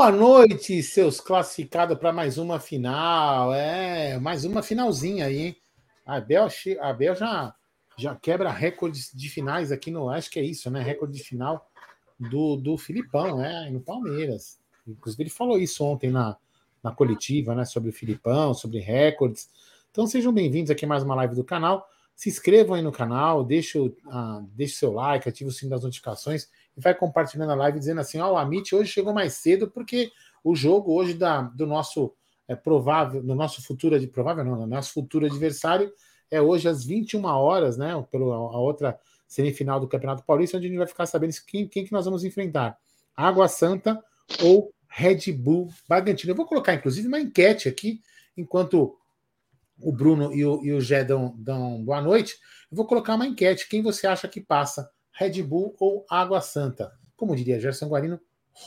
Boa noite, seus classificados para mais uma final. É, mais uma finalzinha aí, hein? A Abel, a Abel já, já quebra recordes de finais aqui no. Acho que é isso, né? Recorde de final do, do Filipão, né? No Palmeiras. Inclusive, ele falou isso ontem na, na coletiva, né? Sobre o Filipão, sobre recordes. Então sejam bem-vindos aqui a mais uma live do canal. Se inscrevam aí no canal, deixe o uh, deixe seu like, ative o sino das notificações vai compartilhando a live dizendo assim: ó, oh, o Amit hoje chegou mais cedo porque o jogo hoje da, do nosso é, provável, do nosso futuro de provável não, do nosso futuro adversário é hoje às 21 horas, né? Pela a outra semifinal do Campeonato Paulista, onde a gente vai ficar sabendo quem, quem que nós vamos enfrentar: Água Santa ou Red Bull Bragantino. Eu vou colocar, inclusive, uma enquete aqui, enquanto o Bruno e o, e o Gé dão, dão boa noite. Eu vou colocar uma enquete: quem você acha que passa? Red Bull ou Água Santa. Como diria Gerson Guarino,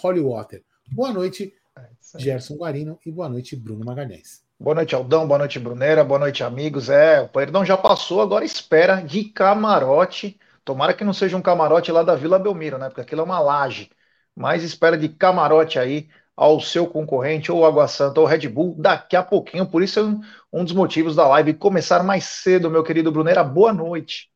Holy Water. Boa noite, é Gerson Guarino, e boa noite, Bruno Magalhães. Boa noite, Aldão. Boa noite, Brunera. Boa noite, amigos. É, o Perdão já passou, agora espera de camarote. Tomara que não seja um camarote lá da Vila Belmiro, né? Porque aquilo é uma laje. Mas espera de camarote aí ao seu concorrente, ou Água Santa, ou Red Bull, daqui a pouquinho. Por isso é um, um dos motivos da live começar mais cedo, meu querido Brunera. Boa noite.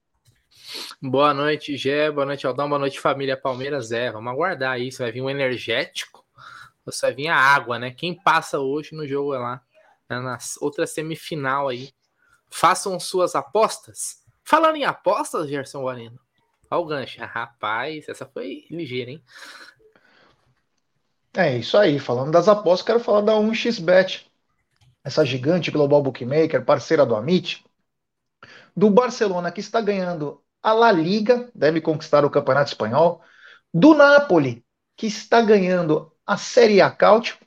Boa noite, Gé. Boa noite, Aldão. Boa noite, família Palmeiras. É, vamos aguardar isso. Vai vir um energético. Ou vai vir a água, né? Quem passa hoje no jogo é lá, né? na outra semifinal aí. Façam suas apostas. Falando em apostas, Gerson Guarino. Olha o gancho. Rapaz, essa foi ligeira, hein? É isso aí. Falando das apostas, quero falar da 1xBet. Essa gigante global bookmaker, parceira do Amit, do Barcelona, que está ganhando a La Liga, deve conquistar o Campeonato Espanhol, do Napoli, que está ganhando a Série A Cáutio,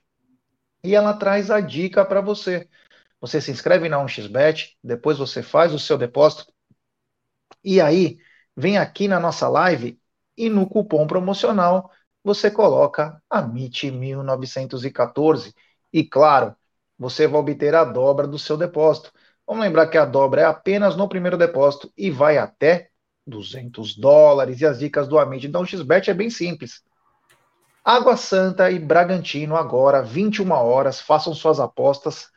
e ela traz a dica para você. Você se inscreve na 1xBet, depois você faz o seu depósito, e aí vem aqui na nossa live e no cupom promocional você coloca a MIT 1914 e claro, você vai obter a dobra do seu depósito. Vamos lembrar que a dobra é apenas no primeiro depósito e vai até 200 dólares. E as dicas do Amit da 1xBet é bem simples. Água Santa e Bragantino agora, 21 horas, façam suas apostas.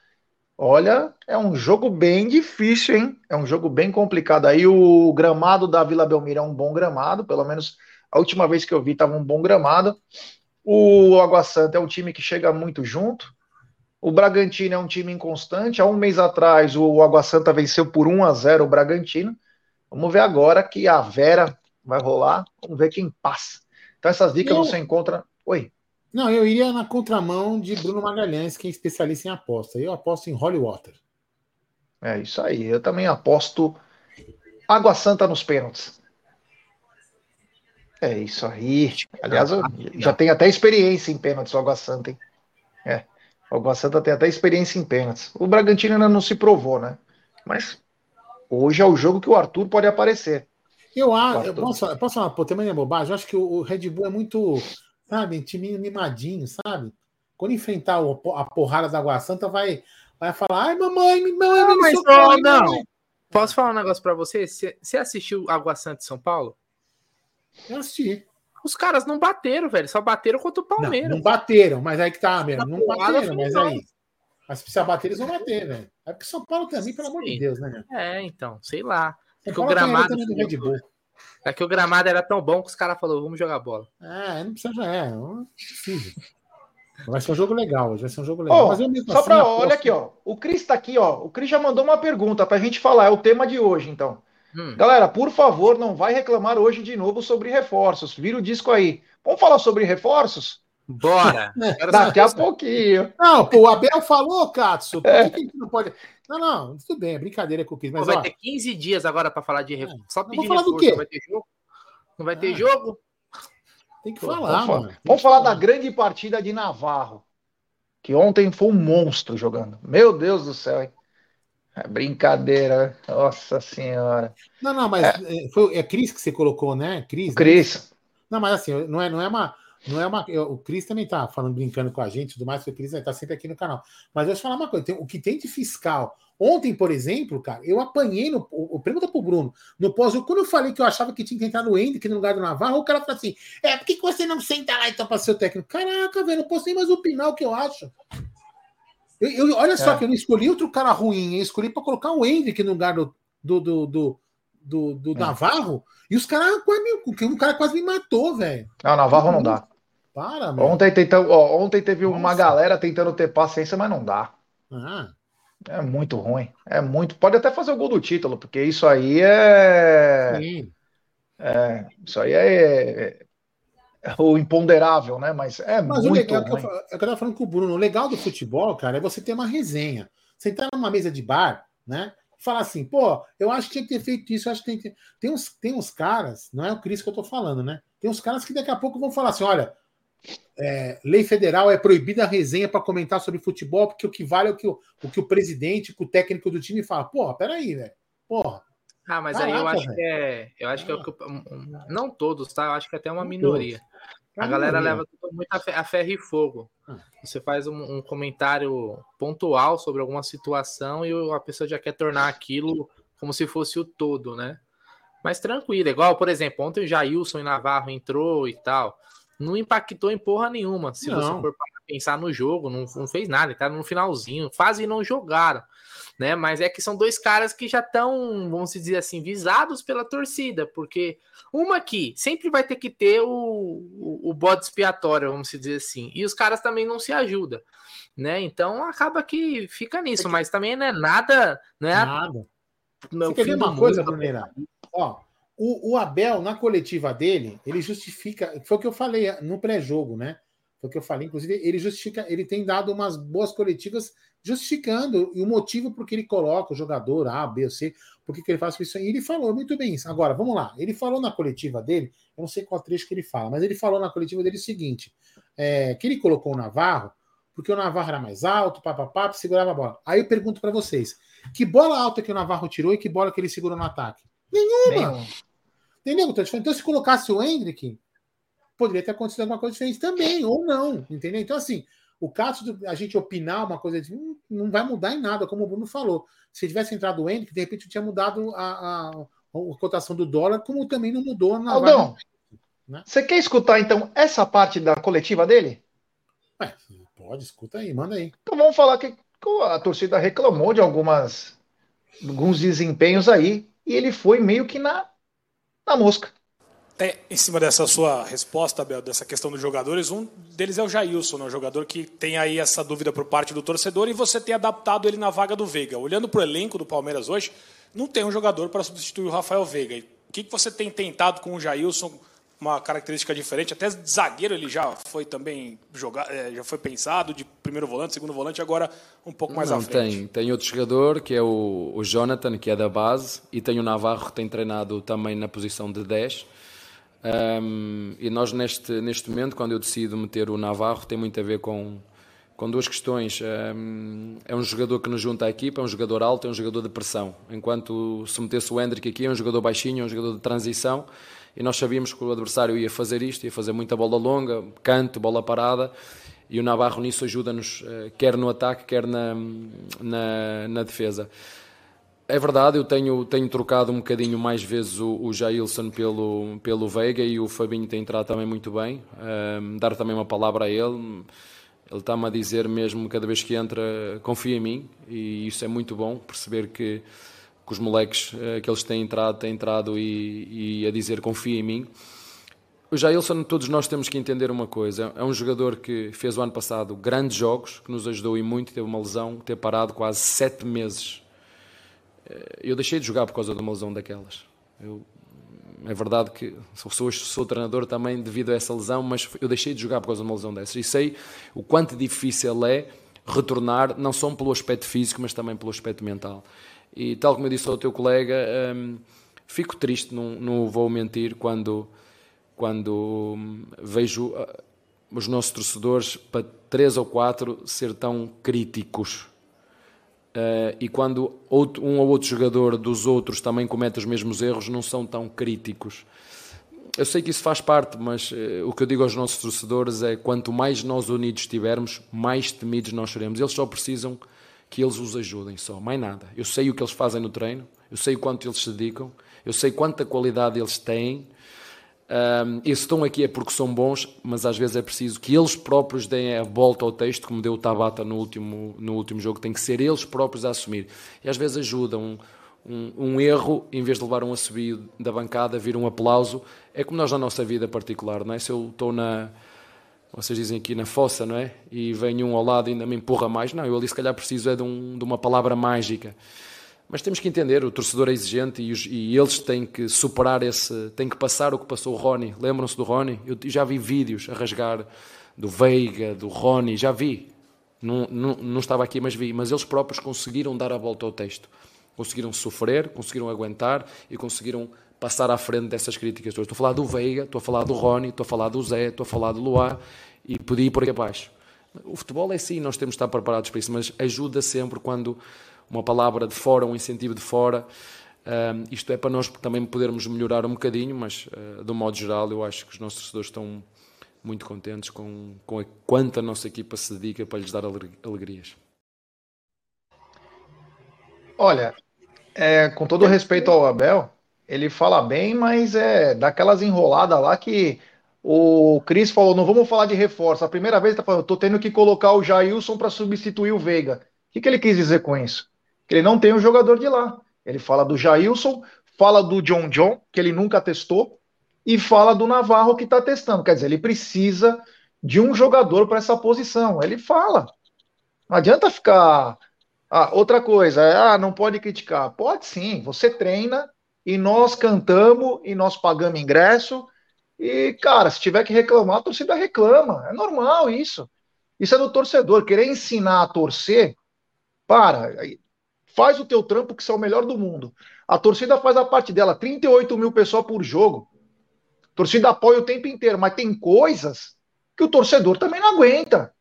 Olha, é um jogo bem difícil, hein? É um jogo bem complicado. Aí o gramado da Vila Belmiro é um bom gramado, pelo menos a última vez que eu vi estava um bom gramado. O Água Santa é um time que chega muito junto. O Bragantino é um time inconstante. Há um mês atrás, o Água Santa venceu por 1 a 0 o Bragantino. Vamos ver agora que a Vera vai rolar. Vamos ver quem passa. Então, essas dicas eu... você encontra. Oi. Não, eu iria na contramão de Bruno Magalhães, que é especialista em aposta. Eu aposto em Holy Water. É isso aí. Eu também aposto Água Santa nos pênaltis. É isso aí. Aliás, eu já tenho até experiência em pênaltis, o Água Santa, hein? É. O Água Santa tem até experiência em pênaltis. O Bragantino ainda não se provou, né? Mas hoje é o jogo que o Arthur pode aparecer. Eu acho, eu posso, posso falar, pô, tem uma bobagem, eu acho que o, Red Bull é muito, sabe, time mimadinho, sabe? Quando enfrentar o, a porrada da Água Santa, vai, vai falar, ai, mamãe, mamãe, não, mas socorre, não. Mamãe. Posso falar um negócio para você? Você assistiu Água Santa de São Paulo? Eu assisti. Os caras não bateram, velho. Só bateram contra o Palmeiras. Não, não bateram, mas aí que tá, mesmo. Não, bateram, mas aí. Mas se precisar bater, eles vão bater, velho. É porque São Paulo também, pelo Sim. amor de Deus, né, É, então, sei lá. É que o gramado. É que o gramado era tão bom que os caras falaram, vamos jogar bola. É, não precisa, é, não precisa. Vai ser um jogo legal, vai ser um jogo legal. Oh, só assim, pra, olha aqui, ó. O Cris tá aqui, ó. O Cris já mandou uma pergunta pra gente falar, é o tema de hoje, então. Hum. Galera, por favor, não vai reclamar hoje de novo sobre reforços. Vira o disco aí. Vamos falar sobre reforços? Bora! Daqui a pouquinho. Não, pô, o Abel falou, Katsu. Por é. que, a gente não pode. Não, não, tudo bem, é brincadeira com o Cris. Mas, vai ó, ter 15 dias agora para falar de reforço. Só pedir falar reforço. do quê? Não vai ter jogo? Não vai ter ah. jogo? Tem que pô, falar, vamos, mano. Vamos falar da grande partida de Navarro. Que ontem foi um monstro jogando. Meu Deus do céu, hein? É brincadeira, nossa senhora. Não, não, mas é, é foi, é Cris que você colocou, né? Cris. Cris. Não, mas assim, não é, não é uma, não é uma. O Cris também tá falando, brincando com a gente tudo mais, o Cris tá sempre aqui no canal. Mas eu vou te falar uma coisa: tem, o que tem de fiscal. Ontem, por exemplo, cara, eu apanhei no. O, pergunta pro Bruno, no pós quando eu falei que eu achava que tinha que entrar no Hendrick no lugar do Navarro, o cara falou assim: é, por que, que você não senta lá então pra ser o técnico? Caraca, velho, não posso nem mais opinar o que eu acho. Eu, eu olha só, é. que eu não escolhi outro cara ruim, eu escolhi para colocar o Hendrick no lugar do, do, do, do do, do é. Navarro e os caras quase me, um cara quase me matou, velho. Ah, Navarro não dá. Para, mano. Ontem, tentando, ó, ontem teve Nossa. uma galera tentando ter paciência, mas não dá. Ah. É muito ruim. É muito. Pode até fazer o gol do título, porque isso aí é. Sim. É, isso aí é, é, o imponderável, né? Mas é Mas muito. O legal, ruim. É que eu, é que eu tava falando com o Bruno. O legal do futebol, cara, é você ter uma resenha. Você entrar numa mesa de bar, né? falar assim, pô, eu acho que tinha que ter feito isso, eu acho que tem que. Tem uns, tem uns caras, não é o Cris que eu tô falando, né? Tem uns caras que daqui a pouco vão falar assim: olha, é, lei federal é proibida a resenha para comentar sobre futebol, porque o que vale é o que o, o que o presidente, o técnico do time fala. Porra, peraí, velho. Porra. Ah, mas Caraca, aí eu acho véio. que é. Eu acho que é o que. Não todos, tá? Eu acho que é até uma minoria. A galera leva muito a ferro e fogo. Ah. Você faz um, um, comentário pontual sobre alguma situação e a pessoa já quer tornar aquilo como se fosse o todo, né? Mas tranquilo, igual, por exemplo, ontem o Jailson e Navarro entrou e tal. Não impactou em porra nenhuma. Se não. você for pensar no jogo, não, não fez nada, tá no finalzinho. Quase não jogaram né? Mas é que são dois caras que já estão, vamos dizer assim, visados pela torcida, porque uma aqui sempre vai ter que ter o, o, o bode expiatório, vamos dizer assim, e os caras também não se ajudam, né? Então acaba que fica nisso, mas também não é nada, não é nada. Não, Você quer ver uma coisa, Bruneira? Ó, o, o Abel, na coletiva dele, ele justifica, foi o que eu falei no pré-jogo, né? Foi o que eu falei, inclusive, ele justifica, ele tem dado umas boas coletivas justificando o motivo por que ele coloca o jogador A, B C, por que ele faz isso. E ele falou muito bem isso. Agora, vamos lá. Ele falou na coletiva dele, eu não sei qual trecho que ele fala, mas ele falou na coletiva dele o seguinte: é, que ele colocou o Navarro, porque o Navarro era mais alto, papapá, segurava a bola. Aí eu pergunto para vocês: que bola alta que o Navarro tirou e que bola que ele segurou no ataque? Nenhuma! Nenhum. Entendeu? Então, se colocasse o Hendrick, poderia ter acontecido alguma coisa diferente também, ou não, entendeu? Então, assim, o caso de a gente opinar uma coisa de, hum, não vai mudar em nada, como o Bruno falou. Se tivesse entrado o Henrique, de repente tinha mudado a, a, a, cotação do dólar, como também não mudou na Aldão, né? Você quer escutar então essa parte da coletiva dele? É, pode, escuta aí, manda aí. Então vamos falar que a torcida reclamou de algumas alguns desempenhos aí e ele foi meio que na, na mosca. É, em cima dessa sua resposta, Abel, dessa questão dos jogadores, um deles é o Jailson, né, o jogador que tem aí essa dúvida por parte do torcedor e você tem adaptado ele na vaga do Veiga. Olhando para o elenco do Palmeiras hoje, não tem um jogador para substituir o Rafael Veiga. O que, que você tem tentado com o Jailson? Uma característica diferente, até zagueiro ele já foi também jogado, é, já foi pensado de primeiro volante, segundo volante, agora um pouco mais não, à frente. Tem, tem outro jogador que é o, o Jonathan, que é da base, e tem o Navarro que tem treinado também na posição de 10 um, e nós, neste, neste momento, quando eu decido meter o Navarro, tem muito a ver com, com duas questões. Um, é um jogador que nos junta à equipa, é um jogador alto, é um jogador de pressão. Enquanto se metesse o Hendrick aqui, é um jogador baixinho, é um jogador de transição. E nós sabíamos que o adversário ia fazer isto, ia fazer muita bola longa, canto, bola parada. E o Navarro nisso ajuda-nos, eh, quer no ataque, quer na, na, na defesa. É verdade, eu tenho, tenho trocado um bocadinho mais vezes o, o Jailson pelo, pelo Veiga e o Fabinho tem entrado também muito bem. Um, dar também uma palavra a ele. Ele está-me a dizer mesmo, cada vez que entra, confia em mim e isso é muito bom, perceber que, que os moleques uh, que eles têm entrado, têm entrado e, e a dizer confia em mim. O Jailson, todos nós temos que entender uma coisa: é um jogador que fez o ano passado grandes jogos, que nos ajudou e muito, teve uma lesão, ter parado quase sete meses eh, eu deixei de jogar por causa de uma lesão daquelas. Eu, é verdade que sou, sou treinador também devido a essa lesão, mas eu deixei de jogar por causa de uma lesão dessas. E sei o quanto difícil é retornar, não só pelo aspecto físico, mas também pelo aspecto mental. E tal como eu disse ao teu colega, hum, fico triste, não, não vou mentir, quando, quando hum, vejo uh, os nossos torcedores para três ou quatro ser tão críticos Uh, e quando outro, um ou outro jogador dos outros também comete os mesmos erros, não são tão críticos. eu sei que isso faz parte, mas uh, o que eu digo aos nossos torcedores é quanto mais nós unidos estivermos, mais temidos nós seremos. Eles só precisam que eles os ajudem, só, mais nada. Eu sei o que eles fazem no treino, eu sei o quanto eles se dedicam, eu sei quanta qualidade eles têm. Um, e se estão aqui é porque são bons, mas às vezes é preciso que eles próprios deem a volta ao texto, como deu o Tabata no último, no último jogo, tem que ser eles próprios a assumir. E às vezes ajudam um, um, erro, em vez de levar um assobio da bancada, vir um aplauso. É como nós na nossa vida particular, não é? Se eu estou na, vocês dizem aqui na fossa, não é? E vem um ao lado e ainda me empurra mais. Não, eu ali se calhar preciso é de, um, de uma palavra mágica. Mas temos que entender, o torcedor é exigente e, os, e, eles têm que superar esse, têm que passar o que passou o Rony. Lembram-se do Rony? Eu já vi vídeos a rasgar do Veiga, do Rony, já vi. Não, não, não estava aqui, mas vi. Mas eles próprios conseguiram dar a volta ao texto conseguiram sofrer, conseguiram aguentar e conseguiram passar à frente dessas críticas todas. Estou a falar do Veiga, estou a falar do Rony, estou a falar do Zé, estou a falar do Luá e podia ir por aqui abaixo. O futebol é sim, nós temos de estar preparados para isso, mas ajuda sempre quando uma palavra de fora, um incentivo de fora, um, isto é para nós também podermos melhorar um bocadinho, mas uh, de um modo geral eu acho que os nossos torcedores estão muito contentes com, com a quanto a nossa equipa se dedica para lhes dar alegrias. Olha, é, com todo respeito ao Abel, ele fala bem, mas é daquelas enroladas lá que o Cris falou: não vamos falar de reforço. A primeira vez ele tá falando, tô tendo que colocar o Jailson para substituir o Veiga. O que, que ele quis dizer com isso? Que ele não tem um jogador de lá. Ele fala do Jailson, fala do John John, que ele nunca testou, e fala do Navarro que está testando. Quer dizer, ele precisa de um jogador para essa posição. Ele fala. Não adianta ficar ah, outra coisa, ah, não pode criticar. Pode sim, você treina e nós cantamos e nós pagamos ingresso. E, cara, se tiver que reclamar, a torcida reclama. É normal isso. Isso é do torcedor. Querer ensinar a torcer, para, faz o teu trampo que você é o melhor do mundo. A torcida faz a parte dela, 38 mil pessoas por jogo. A torcida apoia o tempo inteiro, mas tem coisas que o torcedor também não aguenta.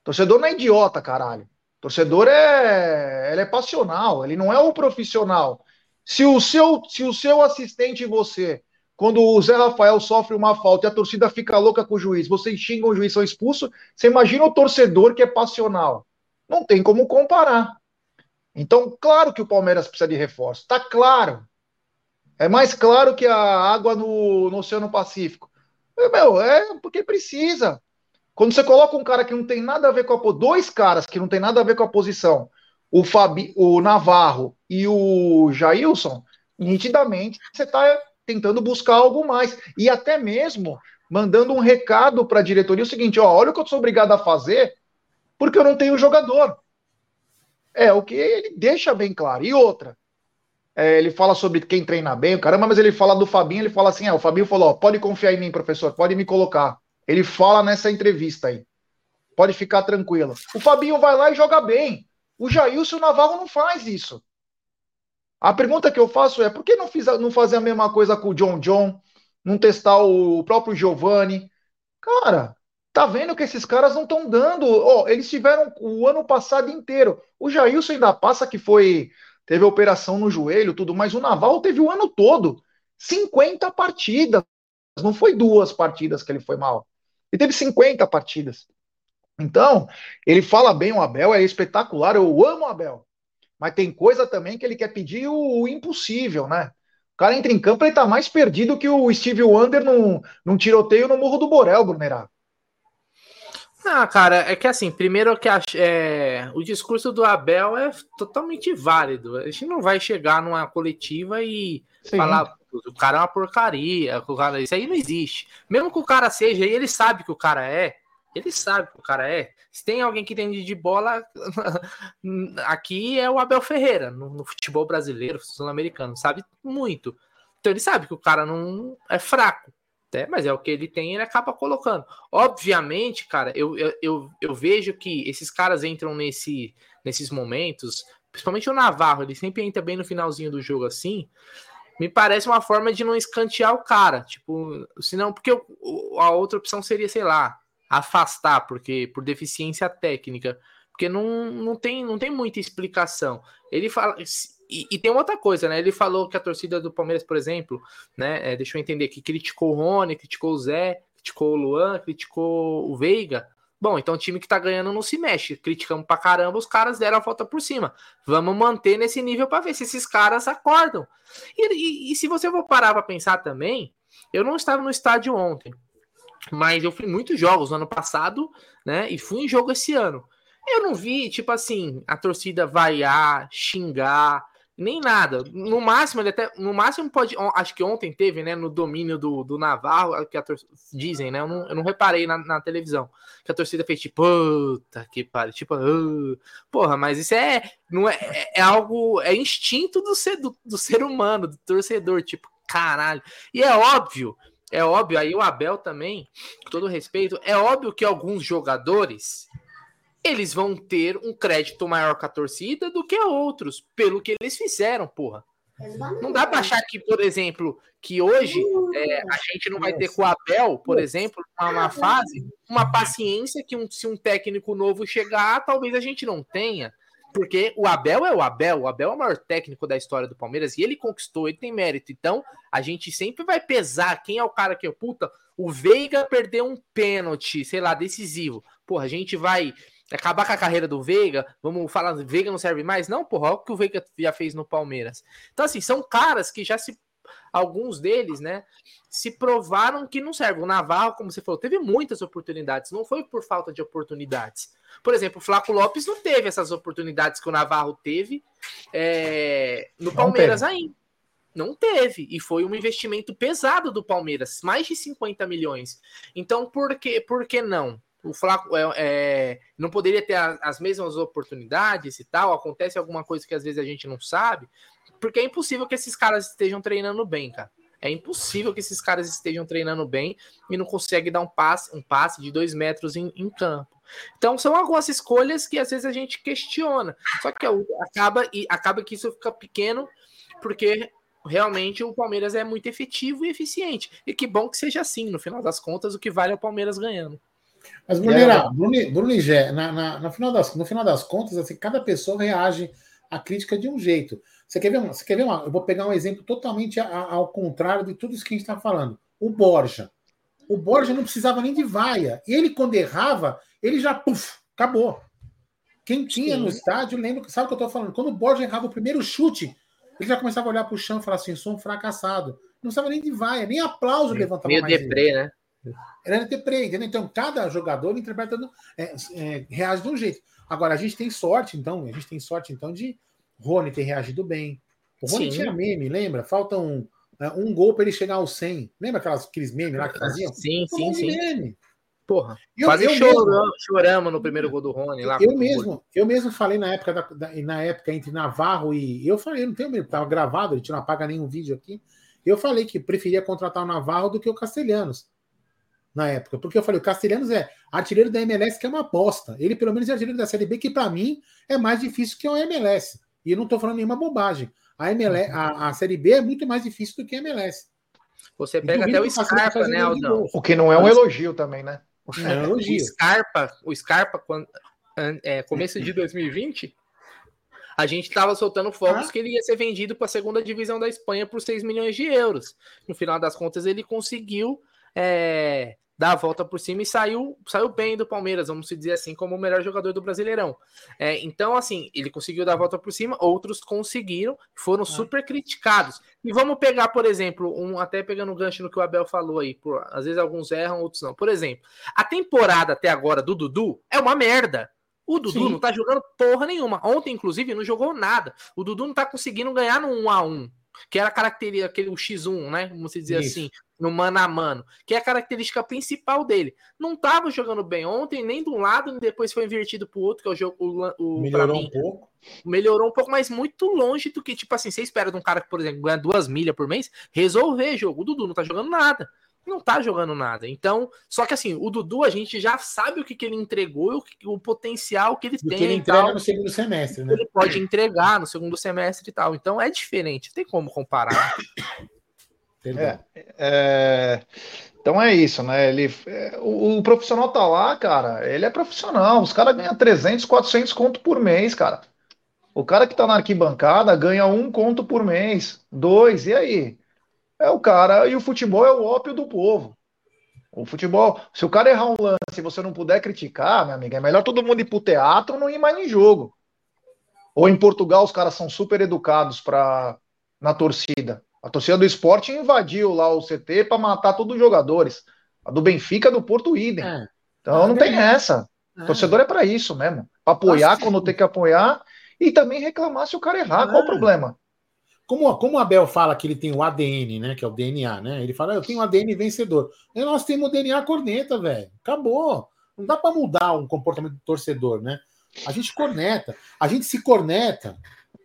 O torcedor não é idiota, caralho. Torcedor é, ele é passional, ele não é o profissional. Se o seu, se o seu assistente e você, quando o Zé Rafael sofre uma falta e a torcida fica louca com o juiz, vocês xingam o juiz, são expulsos, você imagina o torcedor que é passional. Não tem como comparar. Então, claro que o Palmeiras precisa de reforço, tá claro. É mais claro que a água no, no Oceano Pacífico. Meu, é porque precisa. Quando você coloca um cara que não tem nada a ver com a dois caras que não tem nada a ver com a posição, o Fabi, o Navarro e o Jailson, nitidamente você está tentando buscar algo mais e até mesmo mandando um recado para a diretoria o seguinte, ó, olha o que eu sou obrigado a fazer porque eu não tenho jogador. É o que ele deixa bem claro. E outra, é, ele fala sobre quem treina bem, caramba, mas ele fala do Fabinho, ele fala assim, é, o Fabinho falou, ó, pode confiar em mim, professor, pode me colocar. Ele fala nessa entrevista aí. Pode ficar tranquilo. O Fabinho vai lá e joga bem. O Jailson Navarro não faz isso. A pergunta que eu faço é: por que não, fiz, não fazer a mesma coisa com o John John? Não testar o próprio Giovanni? Cara, tá vendo que esses caras não estão dando. Oh, eles tiveram o ano passado inteiro. O Jailson ainda passa que foi. Teve operação no joelho, tudo, mas o Navarro teve o ano todo. 50 partidas. Não foi duas partidas que ele foi mal. Ele teve 50 partidas. Então, ele fala bem o Abel, é espetacular, eu amo o Abel. Mas tem coisa também que ele quer pedir o, o impossível, né? O cara entra em campo, ele tá mais perdido que o Steve Wonder num, num tiroteio no Morro do Borel, Brunerá. Ah, cara, é que assim, primeiro que é, o discurso do Abel é totalmente válido. A gente não vai chegar numa coletiva e Sim. falar o cara é uma porcaria, o cara, isso aí não existe. Mesmo que o cara seja, e ele sabe que o cara é, ele sabe que o cara é. Se tem alguém que entende de bola, aqui é o Abel Ferreira, no, no futebol brasileiro, sul-americano, sabe muito. Então ele sabe que o cara não é fraco, né? mas é o que ele tem ele acaba colocando. Obviamente, cara, eu, eu, eu, eu vejo que esses caras entram nesse, nesses momentos, principalmente o Navarro, ele sempre entra bem no finalzinho do jogo assim, me parece uma forma de não escantear o cara. Tipo, senão, porque a outra opção seria, sei lá, afastar, porque por deficiência técnica. Porque não, não, tem, não tem muita explicação. Ele fala. e, e, tem outra coisa, né? Ele falou que a torcida do Palmeiras, por exemplo, né? É, deixa eu entender que criticou o Rony, criticou o Zé, criticou o Luan, criticou o Veiga. Bom, então o time que tá ganhando não se mexe. Criticamos pra caramba, os caras deram a volta por cima. Vamos manter nesse nível para ver se esses caras acordam. E, e, e se você for parar pra pensar também, eu não estava no estádio ontem, mas eu fui em muitos jogos no ano passado, né? E fui em jogo esse ano. Eu não vi, tipo assim, a torcida vaiar, xingar, nem nada. No máximo, ele até. No máximo pode. Acho que ontem teve, né? No domínio do, do Navarro, que a tor... dizem, né? Eu não, eu não reparei na, na, televisão. Que a torcida fez tipo, puta que pariu. Tipo, uh. porra, mas isso é. Não é, é, é algo. É instinto do ser, do, do ser humano, do torcedor. Tipo, caralho. E é óbvio. É óbvio, aí o Abel também, com todo respeito, é óbvio que alguns jogadores eles vão ter um crédito maior com a torcida do que outros, pelo que eles fizeram, porra. Não dá para achar que, por exemplo, que hoje é, a gente não vai ter com o Abel, por exemplo, uma fase, uma paciência que um, se um técnico novo chegar, talvez a gente não tenha. Porque o Abel é o Abel, o Abel é o maior técnico da história do Palmeiras e ele conquistou, ele tem mérito. Então, a gente sempre vai pesar quem é o cara que é puta. O Veiga perdeu um pênalti, sei lá, decisivo. Porra, a gente vai acabar com a carreira do Veiga, vamos falar, Veiga não serve mais? Não, porra, olha o que o Veiga já fez no Palmeiras. Então, assim, são caras que já se. Alguns deles, né, se provaram que não servem. O Navarro, como você falou, teve muitas oportunidades, não foi por falta de oportunidades. Por exemplo, o Flaco Lopes não teve essas oportunidades que o Navarro teve é, no Palmeiras ainda. Não teve. E foi um investimento pesado do Palmeiras, mais de 50 milhões. Então, por que, por que não? O Flaco é, é, não poderia ter a, as mesmas oportunidades e tal. Acontece alguma coisa que às vezes a gente não sabe, porque é impossível que esses caras estejam treinando bem, cara. É impossível que esses caras estejam treinando bem e não conseguem dar um passe, um passe de dois metros em, em campo. Então são algumas escolhas que às vezes a gente questiona. Só que acaba e acaba que isso fica pequeno porque realmente o Palmeiras é muito efetivo e eficiente. E que bom que seja assim, no final das contas, o que vale é o Palmeiras ganhando. Mas, Bruneira, Bruno, Bruno e Gé, na, na, no, final das, no final das contas, assim, cada pessoa reage à crítica de um jeito. Você quer ver uma? Você quer ver uma? Eu vou pegar um exemplo totalmente ao contrário de tudo isso que a gente está falando. O Borja. O Borja não precisava nem de vaia. Ele, quando errava, ele já, puf, acabou. Quem tinha Sim. no estádio, lembra, sabe o que eu estou falando? Quando o Borja errava o primeiro chute, ele já começava a olhar para o chão e falar assim: sou um fracassado. Não precisava nem de vaia, nem aplauso levantava Meio mais. deprê, né? Era deprê, entendeu? Então, cada jogador interpreta, é, é, reage de um jeito. Agora, a gente tem sorte, então, a gente tem sorte, então, de Rony ter reagido bem. O Rony Sim. tinha meme, lembra? Falta um, é, um gol para ele chegar ao 100. Lembra aquelas, aqueles memes lá que faziam? Sim, sim, sim. Meme. Porra, eu, quase eu choramos, choramos no primeiro gol do Rony lá. Eu mesmo, eu mesmo falei na época, da, da, na época entre Navarro e. Eu falei, não tenho medo, estava gravado, a gente não apaga nenhum vídeo aqui. Eu falei que preferia contratar o Navarro do que o Castelhanos na época. Porque eu falei, o Castelhanos é artilheiro da MLS, que é uma aposta. Ele, pelo menos, é artilheiro da Série B, que para mim é mais difícil que o MLS. E eu não estou falando nenhuma bobagem. A, MLS, a, a, Série B é muito mais difícil do que a MLS. Você pega até o Scarpa, né, Aldão? O que não é um elogio também, né? É um elogio. O Scarpa, o Scarpa quando, é, começo de 2020, a gente estava soltando fogos ah. que ele ia ser vendido para a segunda divisão da Espanha por 6 milhões de euros. No final das contas, ele conseguiu é, dar a volta por cima e saiu, saiu bem do Palmeiras, vamos dizer assim, como o melhor jogador do Brasileirão. É, então, assim, ele conseguiu dar a volta por cima, outros conseguiram, foram é. super criticados. E vamos pegar, por exemplo, um até pegando o gancho no que o Abel falou aí, por, às vezes alguns erram, outros não. Por exemplo, a temporada até agora do Dudu é uma merda. O Dudu Sim. não tá jogando porra nenhuma. Ontem, inclusive, não jogou nada. O Dudu não tá conseguindo ganhar no 1 a 1 que era a característica, aquele o X1, né? Como se dizer Isso. assim, no mano a mano, que é a característica principal dele. Não estava jogando bem ontem, nem de um lado, e depois foi invertido para o outro, que é o jogo. O, o melhorou mim, um pouco. Melhorou um pouco, mas muito longe do que, tipo assim, você espera de um cara que, por exemplo, ganha duas milhas por mês, resolver jogo. O Dudu não tá jogando nada. Não tá jogando nada. Então, só que assim, o Dudu a gente já sabe o que, que ele entregou, o, o potencial que ele tem. Que ele entrega tal, no segundo semestre, né? Ele pode entregar no segundo semestre e tal. Então é diferente, tem como comparar. É, é, então é isso, né? Ele, é, o, o, profissional tá lá, cara. Ele é profissional. Os caras ganham 300, 400 conto por mês, cara. O cara que está na arquibancada ganha um conto por mês, dois, e aí? É o cara, e o futebol é o ópio do povo. O futebol, se o cara errar um lance e você não puder criticar, minha amiga, é melhor todo mundo ir pro teatro não ir mais em jogo. Ou em Portugal os caras são super educados para na torcida. A torcida do esporte invadiu lá o CT para matar todos os jogadores. A do Benfica, do Porto idem. É. Então é não tem essa. É. Torcedor é para isso mesmo. Pra apoiar quando tem que apoiar e também reclamar se o cara errar. Qual o é. problema? Como, como o Abel fala que ele tem o ADN, né? Que é o DNA, né? Ele fala, eu tenho o ADN vencedor. E nós temos o DNA corneta, velho. Acabou. Não dá para mudar um comportamento do torcedor, né? A gente corneta. A gente se corneta.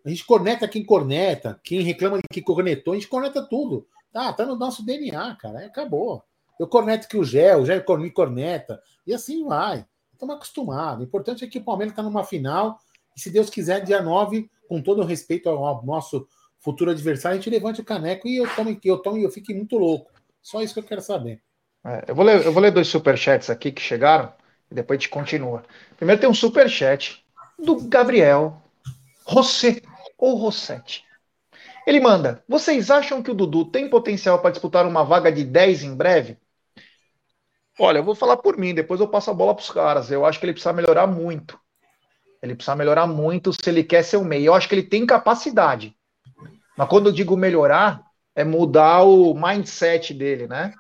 A gente corneta quem corneta. Quem reclama de que cornetou, a gente corneta tudo. Tá, tá no nosso DNA, cara. Acabou. Eu corneto que o Gé, o Gé me corneta. E assim vai. Estamos acostumados. O importante é que o Palmeiras está numa final. E se Deus quiser, dia 9, com todo o respeito ao nosso futuro adversário, a gente levante o caneco e eu tomo, eu tomo e eu fique muito louco. Só isso que eu quero saber. É, eu, vou ler, eu vou ler dois superchats aqui que chegaram e depois a gente continua. Primeiro tem um superchat do Gabriel Rosset ou Rossetti. Ele manda: Vocês acham que o Dudu tem potencial para disputar uma vaga de 10 em breve? Olha, eu vou falar por mim, depois eu passo a bola para os caras. Eu acho que ele precisa melhorar muito. Ele precisa melhorar muito se ele quer ser o meio. Eu acho que ele tem capacidade. Mas quando eu digo melhorar, é mudar o mindset dele, né?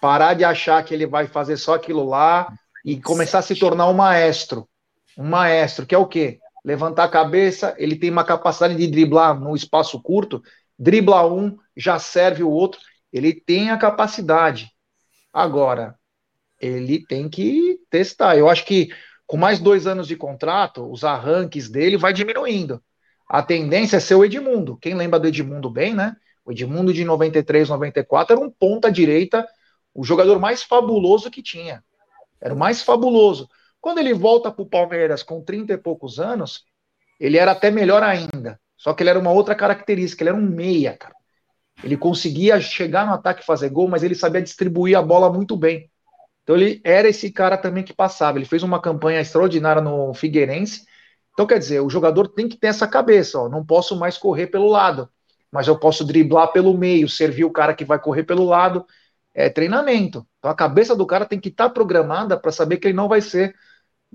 Parar de achar que ele vai fazer só aquilo lá e começar a se tornar um maestro. Um maestro, que é o quê? Levantar a cabeça, ele tem uma capacidade de driblar no espaço curto, dribla um, já serve o outro. Ele tem a capacidade. Agora, ele tem que testar. Eu acho que com mais dois anos de contrato, os arranques dele vai diminuindo. A tendência é ser o Edmundo. Quem lembra do Edmundo bem, né? O Edmundo de 93, 94 era um ponta direita, o jogador mais fabuloso que tinha. Era o mais fabuloso. Quando ele volta para o Palmeiras com 30 e poucos anos, ele era até melhor ainda. Só que ele era uma outra característica, ele era um meia, cara. Ele conseguia chegar no ataque e fazer gol, mas ele sabia distribuir a bola muito bem. Então ele era esse cara também que passava. Ele fez uma campanha extraordinária no Figueirense então, quer dizer, o jogador tem que ter essa cabeça, ó, não posso mais correr pelo lado, mas eu posso driblar pelo meio, servir o cara que vai correr pelo lado. É treinamento. Então a cabeça do cara tem que estar tá programada para saber que ele não vai ser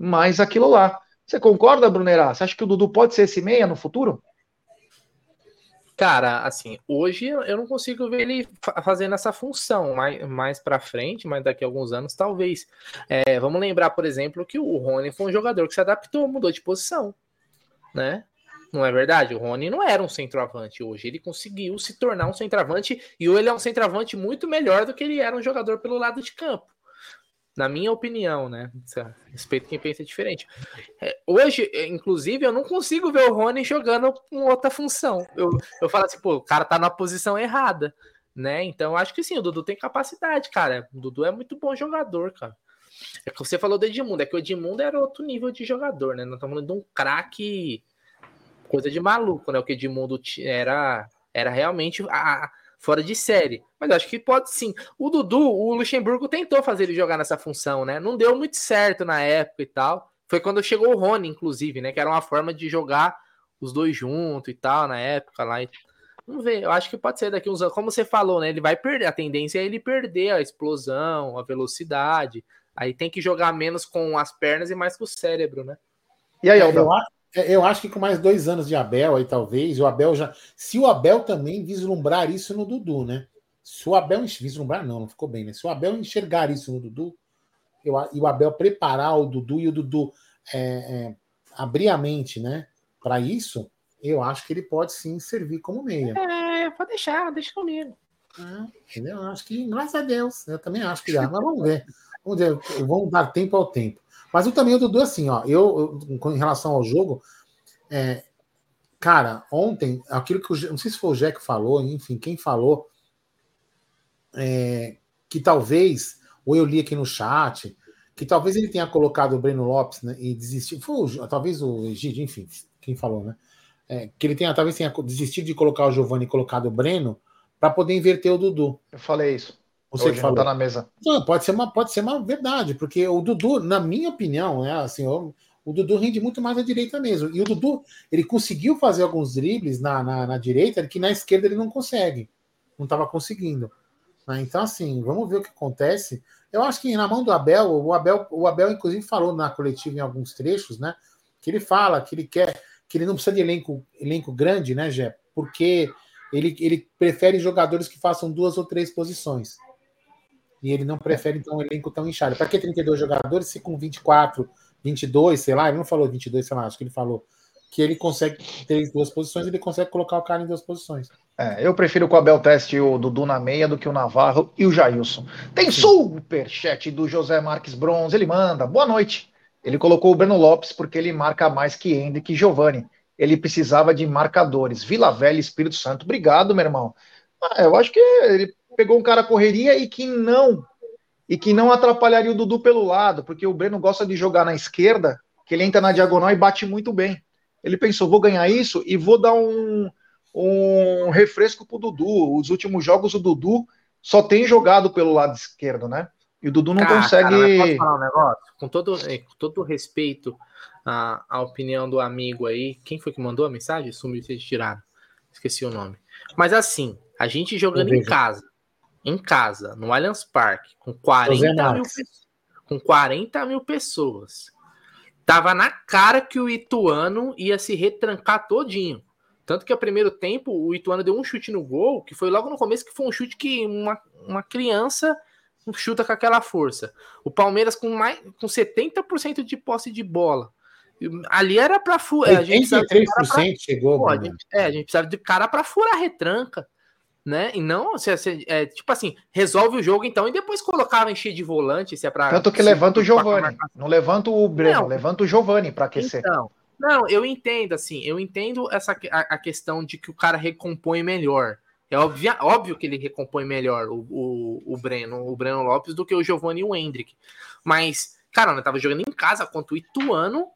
mais aquilo lá. Você concorda, Brunerá? Você acha que o Dudu pode ser esse meia no futuro? Cara, assim, hoje eu não consigo ver ele fazendo essa função mais, mais para frente, mas daqui a alguns anos talvez. É, vamos lembrar, por exemplo, que o Rony foi um jogador que se adaptou, mudou de posição, né? Não é verdade? O Rony não era um centroavante. Hoje ele conseguiu se tornar um centroavante e hoje ele é um centroavante muito melhor do que ele era um jogador pelo lado de campo na minha opinião, né? Respeito quem pensa diferente. É, hoje, é, inclusive, eu não consigo ver o Rony jogando com outra função. Eu, eu falo assim, pô, o cara tá na posição errada, né? Então, acho que sim, o Dudu tem capacidade, cara. O Dudu é muito bom jogador, cara. É que você falou do Edmundo, é que o Edmundo era outro nível de jogador, né? Nós estamos falando de um craque, coisa de maluco, né? O que Edmundo era, era realmente a, fora de série. Mas acho que pode sim. O Dudu, o Luxemburgo tentou fazer ele jogar nessa função, né? Não deu muito certo na época e tal. Foi quando chegou o Rony, inclusive, né? Que era uma forma de jogar os dois juntos e tal, na época lá. Vamos ver, eu acho que pode ser daqui uns anos. Como você falou, né? Ele vai perder. A tendência é ele perder a explosão, a velocidade. Aí tem que jogar menos com as pernas e mais com o cérebro, né? E aí, Aldo? É, eu acho que com mais dois anos de Abel aí, talvez, o Abel já. Se o Abel também vislumbrar isso no Dudu, né? Se o Abel vislumbrar, não, não ficou bem, né? Se o Abel enxergar isso no Dudu, eu, e o Abel preparar o Dudu e o Dudu é, é, abrir a mente, né, para isso, eu acho que ele pode sim servir como meia. É, pode deixar, deixa comigo. Ah, entendeu? Eu acho que, graças a Deus, eu também acho que dá, mas vamos ver. Vamos ver, vamos dar tempo ao tempo. Mas eu também, o Dudu, assim, ó, eu, eu em relação ao jogo, é, cara, ontem, aquilo que o, não sei se foi o Jack falou, enfim, quem falou, é, que talvez, ou eu li aqui no chat, que talvez ele tenha colocado o Breno Lopes né, e desistiu, foi talvez o Egídio, enfim, quem falou, né? É, que ele tenha talvez tenha desistido de colocar o Giovanni e colocado o Breno para poder inverter o Dudu. Eu falei isso. Você Hoje que falou. Tá na mesa. Não, pode ser uma pode ser uma verdade, porque o Dudu, na minha opinião, né, assim, eu, O Dudu rende muito mais à direita mesmo. E o Dudu, ele conseguiu fazer alguns dribles na, na, na direita que na esquerda ele não consegue. Não estava conseguindo. Né? Então, assim, vamos ver o que acontece. Eu acho que na mão do Abel, o Abel, o Abel, inclusive, falou na coletiva em alguns trechos, né? Que ele fala que ele quer, que ele não precisa de elenco, elenco grande, né, Jé? Porque ele, ele prefere jogadores que façam duas ou três posições. E ele não prefere, então, um elenco tão inchado. Para que 32 jogadores se com 24 22, sei lá, ele não falou 22, sei lá, acho que ele falou que ele consegue ter duas posições, ele consegue colocar o cara em duas posições. É, eu prefiro que o Abel teste o Dudu na meia do que o Navarro e o Jailson. Tem superchat do José Marques Bronze, ele manda, boa noite. Ele colocou o Breno Lopes porque ele marca mais que Hendrick e Giovanni. Ele precisava de marcadores. Vila Velha Espírito Santo. Obrigado, meu irmão. Ah, eu acho que ele pegou um cara correria e que não e que não atrapalharia o Dudu pelo lado, porque o Breno gosta de jogar na esquerda, que ele entra na diagonal e bate muito bem. Ele pensou, vou ganhar isso e vou dar um, um refresco pro Dudu. Os últimos jogos o Dudu só tem jogado pelo lado esquerdo, né? E o Dudu não cara, consegue. Cara, posso falar um negócio? Com todo, é, com todo respeito à, à opinião do amigo aí, quem foi que mandou a mensagem? Sumiu, vocês tiraram. Esqueci o nome. Mas assim, a gente jogando em casa, em casa, no Allianz Parque, com 40 mil, com 40 mil pessoas, tava na cara que o Ituano ia se retrancar todinho. Tanto que, ao primeiro tempo, o Ituano deu um chute no gol, que foi logo no começo, que foi um chute que uma, uma criança chuta com aquela força. O Palmeiras com mais com 70% de posse de bola. Ali era para furar. A gente 83% chegou. Pô, a gente, é, a gente precisava de cara para furar a retranca né? E não, se, se, é, tipo assim, resolve o jogo então e depois colocava encher de volante, se é para Tanto que levanta o Giovani, não levanta o Breno, não, levanta o Giovani para aquecer. Então, não, eu entendo assim, eu entendo essa a, a, questão de que o cara recompõe melhor. É óbvio, óbvio que ele recompõe melhor o, o, o Breno, o Breno Lopes do que o Giovani e o Hendrick. Mas, cara, eu tava jogando em casa contra o Ituano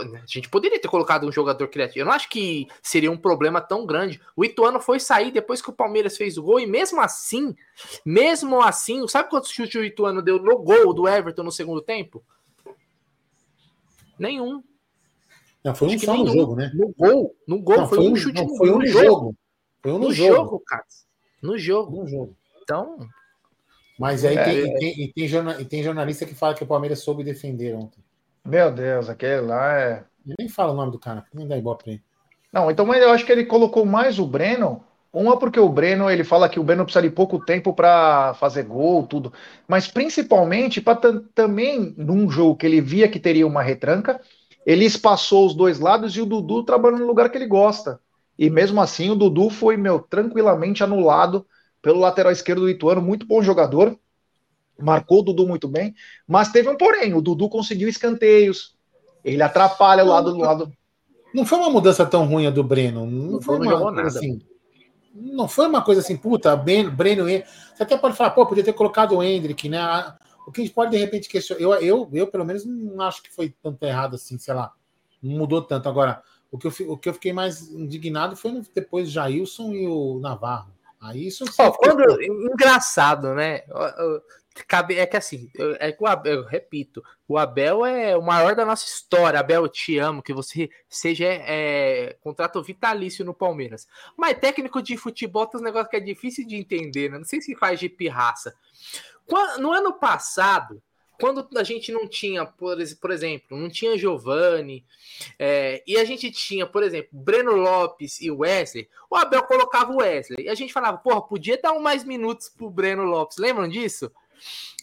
a gente poderia ter colocado um jogador criativo. Eu não acho que seria um problema tão grande. O Ituano foi sair depois que o Palmeiras fez o gol, e mesmo assim, mesmo assim, sabe quantos chutes o Ituano deu no gol do Everton no segundo tempo? Nenhum. Não, foi um só no jogo, né? No gol, no gol, não, foi, foi, um chute não, no, foi um no jogo. jogo. Foi um no, no jogo. jogo, cara. No jogo. No jogo. Então. Mas aí é, tem, é... E tem, e tem, e tem jornalista que fala que o Palmeiras soube defender ontem. Meu Deus, aquele lá é. Eu nem fala o nome do cara, nem dá ibope pra ele. Não, então eu acho que ele colocou mais o Breno. Uma porque o Breno, ele fala que o Breno precisa de pouco tempo para fazer gol, tudo. Mas principalmente para também num jogo que ele via que teria uma retranca, ele espaçou os dois lados e o Dudu trabalhando no lugar que ele gosta. E mesmo assim o Dudu foi, meu, tranquilamente anulado pelo lateral esquerdo do Ituano, muito bom jogador marcou o Dudu muito bem, mas teve um porém, o Dudu conseguiu escanteios, ele atrapalha o lado do lado. Não foi uma mudança tão ruim a do Breno, não, foi uma coisa nada. assim. Não foi uma coisa assim, puta, ben, Breno, você até pode falar, pô, podia ter colocado o Hendrick, né? O que a gente pode de repente questionar, eu, eu, eu pelo menos não acho que foi tanto errado assim, sei lá, não mudou tanto. Agora, o que eu, o que eu fiquei mais indignado foi depois Jailson e o Navarro. Aí isso. Oh, quando, engraçado, né? Cabe, é que assim, é que o Abel, eu repito, o Abel é o maior da nossa história. Abel, eu te amo, que você seja é, contrato vitalício no Palmeiras. Mas técnico de futebol tem um negócio que é difícil de entender, né? Não sei se faz de pirraça. No ano passado, quando a gente não tinha, por, por exemplo, não tinha Giovani, é, e a gente tinha, por exemplo, Breno Lopes e Wesley, o Abel colocava o Wesley. E a gente falava, porra, podia dar um mais minutos pro Breno Lopes. Lembram disso?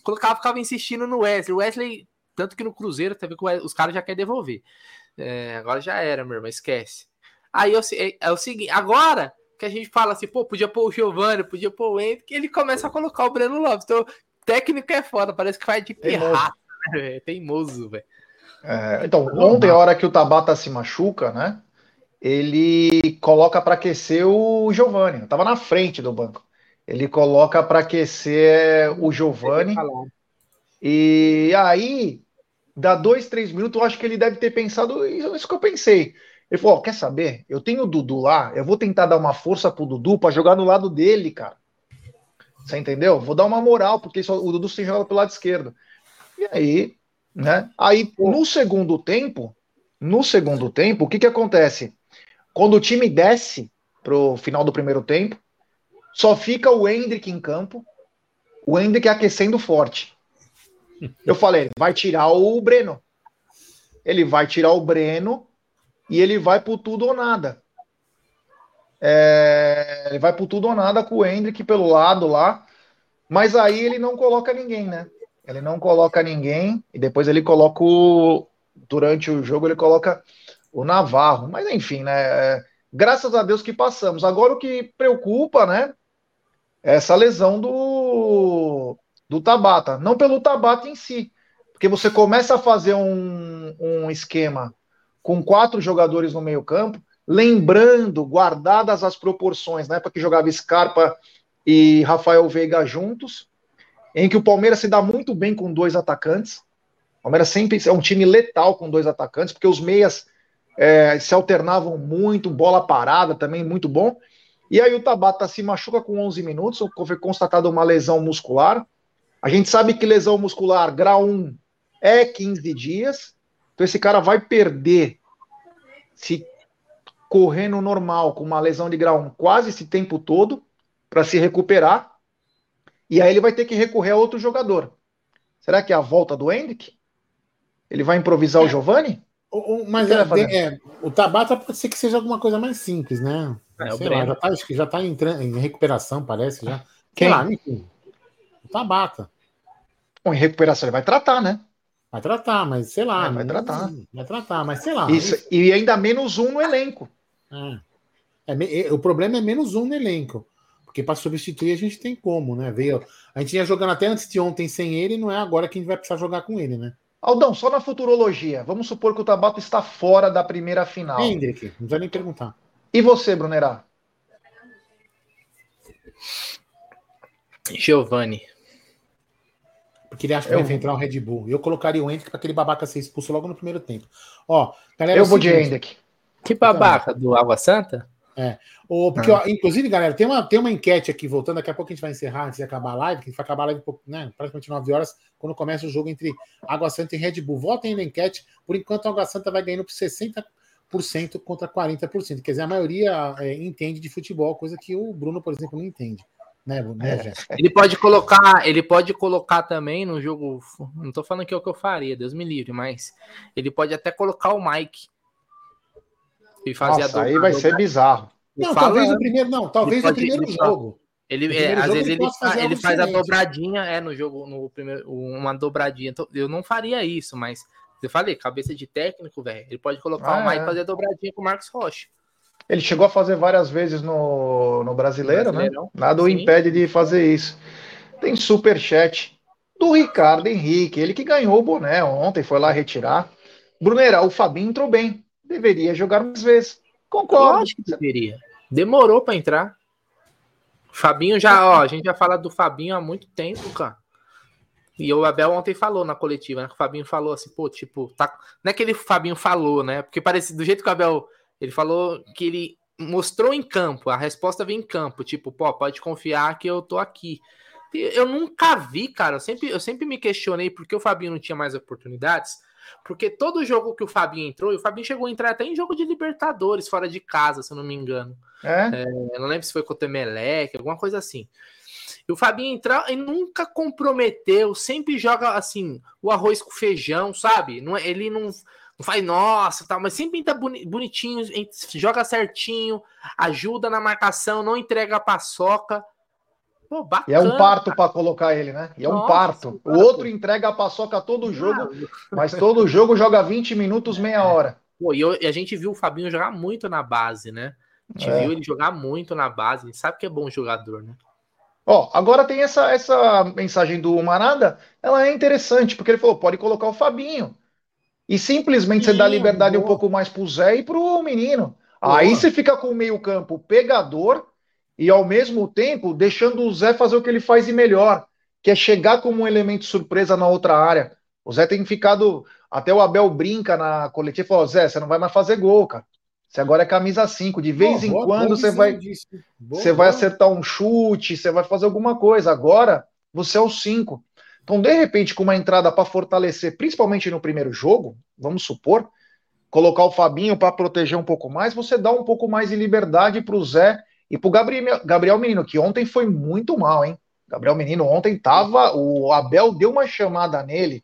Colocava, ficava insistindo no Wesley. O Wesley, tanto que no Cruzeiro, teve que os caras já querem devolver. É, agora já era, meu irmão, esquece. Aí é, é, o seguinte, agora que a gente fala assim, pô, podia pôr o Giovanni, podia pôr o Henrique, ele começa a colocar o Breno Lopes. Então, técnico é foda, parece que faz de pirraça, né, Teimoso, velho. É, então, ontem, a hora que o Tabata se machuca, né? Ele coloca para aquecer o Giovanni. tava na frente do banco. Ele coloca para aquecer o Giovani. E aí, dá dois, três minutos, eu acho que ele deve ter pensado isso que eu pensei. Ele falou: oh, quer saber? Eu tenho o Dudu lá, eu vou tentar dar uma força pro Dudu para jogar no lado dele, cara. Você entendeu? Vou dar uma moral, porque só, o Dudu tem jogado pelo lado esquerdo. E aí, Né? Aí, no segundo tempo, no segundo tempo, o que, que acontece? Quando o time desce pro final do primeiro tempo, só fica o Hendrick em campo, o Hendrick aquecendo forte. Eu falei, vai tirar o Breno. Ele vai tirar o Breno e ele vai por tudo ou nada. É, ele vai por tudo ou nada com o Hendrick pelo lado lá. Mas aí ele não coloca ninguém, né? Ele não coloca ninguém e depois ele coloca o. Durante o jogo ele coloca o Navarro. Mas enfim, né? É, graças a Deus que passamos. Agora o que preocupa, né? Essa lesão do, do Tabata. Não pelo Tabata em si. Porque você começa a fazer um, um esquema com quatro jogadores no meio-campo, lembrando, guardadas as proporções, na época que jogava Scarpa e Rafael Veiga juntos, em que o Palmeiras se dá muito bem com dois atacantes. O Palmeiras sempre é um time letal com dois atacantes, porque os meias é, se alternavam muito, bola parada também, muito bom. E aí o Tabata se machuca com 11 minutos, foi constatada uma lesão muscular. A gente sabe que lesão muscular, grau 1, é 15 dias. Então esse cara vai perder, se correndo normal, com uma lesão de grau 1, quase esse tempo todo para se recuperar. E aí ele vai ter que recorrer a outro jogador. Será que é a volta do Hendrick? Ele vai improvisar é. o Giovani? O, o, mas é, é, o Tabata pode ser que seja alguma coisa mais simples, né? É, Sei lá, já tá, acho que já está em, em, recuperação, parece já. Quem? Lá, enfim, o Tabata. Bom, em recuperação ele vai tratar, né? Vai tratar, mas sei lá. É, vai tratar. Vai tratar, mas sei lá. Isso, isso. E ainda menos um no elenco. É. é o problema é menos um no elenco. Porque para substituir a gente tem como, né? Veio, a gente ia jogando até antes de ontem sem ele, não é agora que a gente vai precisar jogar com ele, né? Aldão, só na futurologia. Vamos supor que o Tabata está fora da primeira final. Hendrick, não precisa nem perguntar. E você, Brunerá? Giovanni. Porque ele acha que eu... vai entrar o Red Bull. Eu colocaria o Hendrick para aquele babaca ser expulso logo no primeiro tempo. Ó, galera, eu é vou de Hendrick. Que babaca? Do Água Santa? É. O, porque, ah. ó, inclusive, galera, tem uma, tem uma enquete aqui, voltando, daqui a pouco a gente vai encerrar antes de acabar a live, que vai acabar a live né, praticamente 9 horas, quando começa o jogo entre Água Santa e Red Bull. Votem na enquete, por enquanto a Água Santa vai ganhando por 60% contra 40%. Quer dizer, a maioria é, entende de futebol, coisa que o Bruno, por exemplo, não entende. Né, né, ele pode colocar, ele pode colocar também no jogo. Não tô falando que é o que eu faria, Deus me livre, mas ele pode até colocar o Mike e fazer Nossa, a aí vai ser bizarro. Não, talvez o primeiro, não, talvez o primeiro jogo. Ele, é, às vezes ele, ele faz a dobradinha, é, no jogo, no primeiro, uma dobradinha. Então, eu não faria isso, mas eu falei, cabeça de técnico, velho. Ele pode colocar ah, o Mike é. fazer a dobradinha com o Marcos Rocha. Ele chegou a fazer várias vezes no, no brasileiro, né? Nada o impede de fazer isso. Tem super chat do Ricardo Henrique, ele que ganhou o boné ontem, foi lá retirar. Brunera, o Fabinho entrou bem deveria jogar mais vezes. Concordo. Que deveria. Demorou para entrar. Fabinho já, ó, a gente já fala do Fabinho há muito tempo, cara. E o Abel ontem falou na coletiva, né? O Fabinho falou assim, pô, tipo, tá... não é que ele Fabinho falou, né? Porque parece do jeito que o Abel ele falou que ele mostrou em campo, a resposta vem em campo, tipo, pô, pode confiar que eu tô aqui. Eu nunca vi, cara, eu sempre, eu sempre me questionei porque o Fabinho não tinha mais oportunidades. Porque todo jogo que o Fabinho entrou, e o Fabinho chegou a entrar até em jogo de Libertadores, fora de casa, se eu não me engano. É? É, não lembro se foi contra o Emelec, alguma coisa assim. E o Fabinho entrou e nunca comprometeu, sempre joga assim, o arroz com feijão, sabe? Não, é, ele não, não faz nossa, tal, mas sempre entra bonitinho, joga certinho, ajuda na marcação, não entrega a paçoca. Pô, bacana, e é um parto para colocar ele, né? E é Nossa, um parto. O outro entrega a paçoca todo jogo, mas todo jogo joga 20 minutos, meia hora. Pô, e, eu, e, a gente viu o Fabinho jogar muito na base, né? A gente é. viu ele jogar muito na base. A gente sabe que é bom jogador, né? Ó, agora tem essa, essa mensagem do Manada, ela é interessante, porque ele falou: pode colocar o Fabinho. E simplesmente Sim, você dá liberdade boa. um pouco mais pro Zé e pro menino. Boa. Aí você fica com o meio-campo pegador e ao mesmo tempo deixando o Zé fazer o que ele faz e melhor, que é chegar como um elemento surpresa na outra área. O Zé tem ficado. Até o Abel brinca na coletiva e falou: Zé, você não vai mais fazer gol, cara. Você agora é camisa 5. De vez em quando você vai. você vai acertar um chute, você vai fazer alguma coisa. Agora você é o 5. Então, de repente, com uma entrada para fortalecer, principalmente no primeiro jogo, vamos supor, colocar o Fabinho para proteger um pouco mais, você dá um pouco mais de liberdade para o Zé e para o Gabriel, Gabriel Menino, que ontem foi muito mal, hein? Gabriel Menino ontem tava. O Abel deu uma chamada nele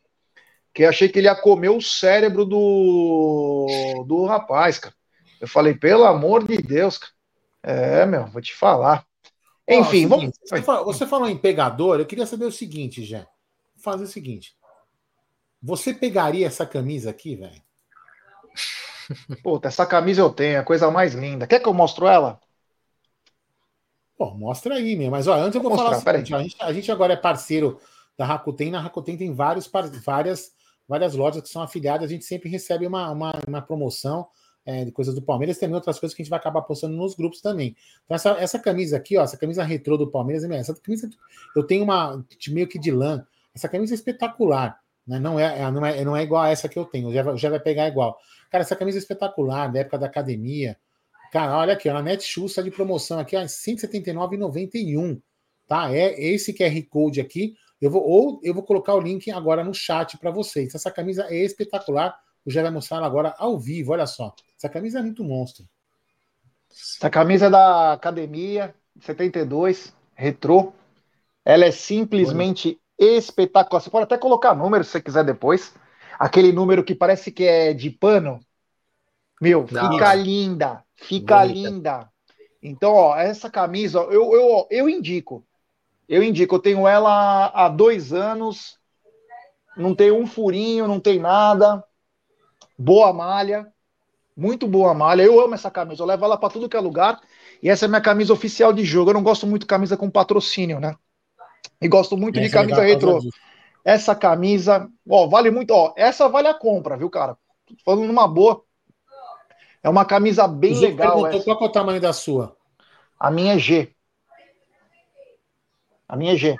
que eu achei que ele ia comer o cérebro do, do rapaz, cara. Eu falei, pelo amor de Deus, cara. É, meu, vou te falar. Enfim, Ó, vamos. Você falou, você falou em pegador, eu queria saber o seguinte, Jé. Vou fazer o seguinte. Você pegaria essa camisa aqui, velho? Puta, essa camisa eu tenho, é a coisa mais linda. Quer que eu mostro ela? Pô, mostra aí, meu. Mas ó, antes eu vou, Vou falar mostrar, seguinte, ó, a, gente, a gente agora é parceiro da Rakuten. Na Rakuten tem vários, várias, várias lojas que são afiliadas. A gente sempre recebe uma, uma, uma promoção é, de coisas do Palmeiras. Tem outras coisas que a gente vai acabar postando nos grupos também. Então, essa, essa camisa aqui, ó, essa camisa retrô do Palmeiras, essa camisa eu tenho uma de- meio que de lã. Essa camisa é espetacular. Né? Não, é, é- não, é, não é igual a essa que eu tenho. Já, vai- já vai pegar igual. Cara, essa camisa é espetacular, da época da academia. Cara, olha aqui, ó, na Netshoes está de promoção aqui, R$ 179,91. Tá? É esse QR Code aqui. Eu vou, ou eu vou colocar o link agora no chat para vocês. Essa camisa é espetacular. O Jé vai mostrar ela agora ao vivo. Olha só. Essa camisa é muito monstro. Essa camisa é da academia, 72, retrô. Ela é simplesmente espetacular. Você pode até colocar número se você quiser depois. Aquele número que parece que é de pano. Meu, Da fica linda. Fica Bonita. linda. Então, ó, essa camisa, eu, eu, eu indico. Eu indico, eu tenho ela há dois anos. Não tem um furinho, não tem nada. Boa malha. Muito boa malha. Eu amo essa camisa. Eu levo ela para tudo que é lugar. E essa é minha camisa oficial de jogo. Eu não gosto muito de camisa com patrocínio, né? E gosto muito de Essa é camisa retrô. disso. Essa camisa, ó, vale muito. Ó, essa vale a compra, viu, cara? Tô falando numa boa. É uma camisa bem Zuco legal. perguntou Essa. qual que é o tamanho da sua. A minha é G. A minha é G.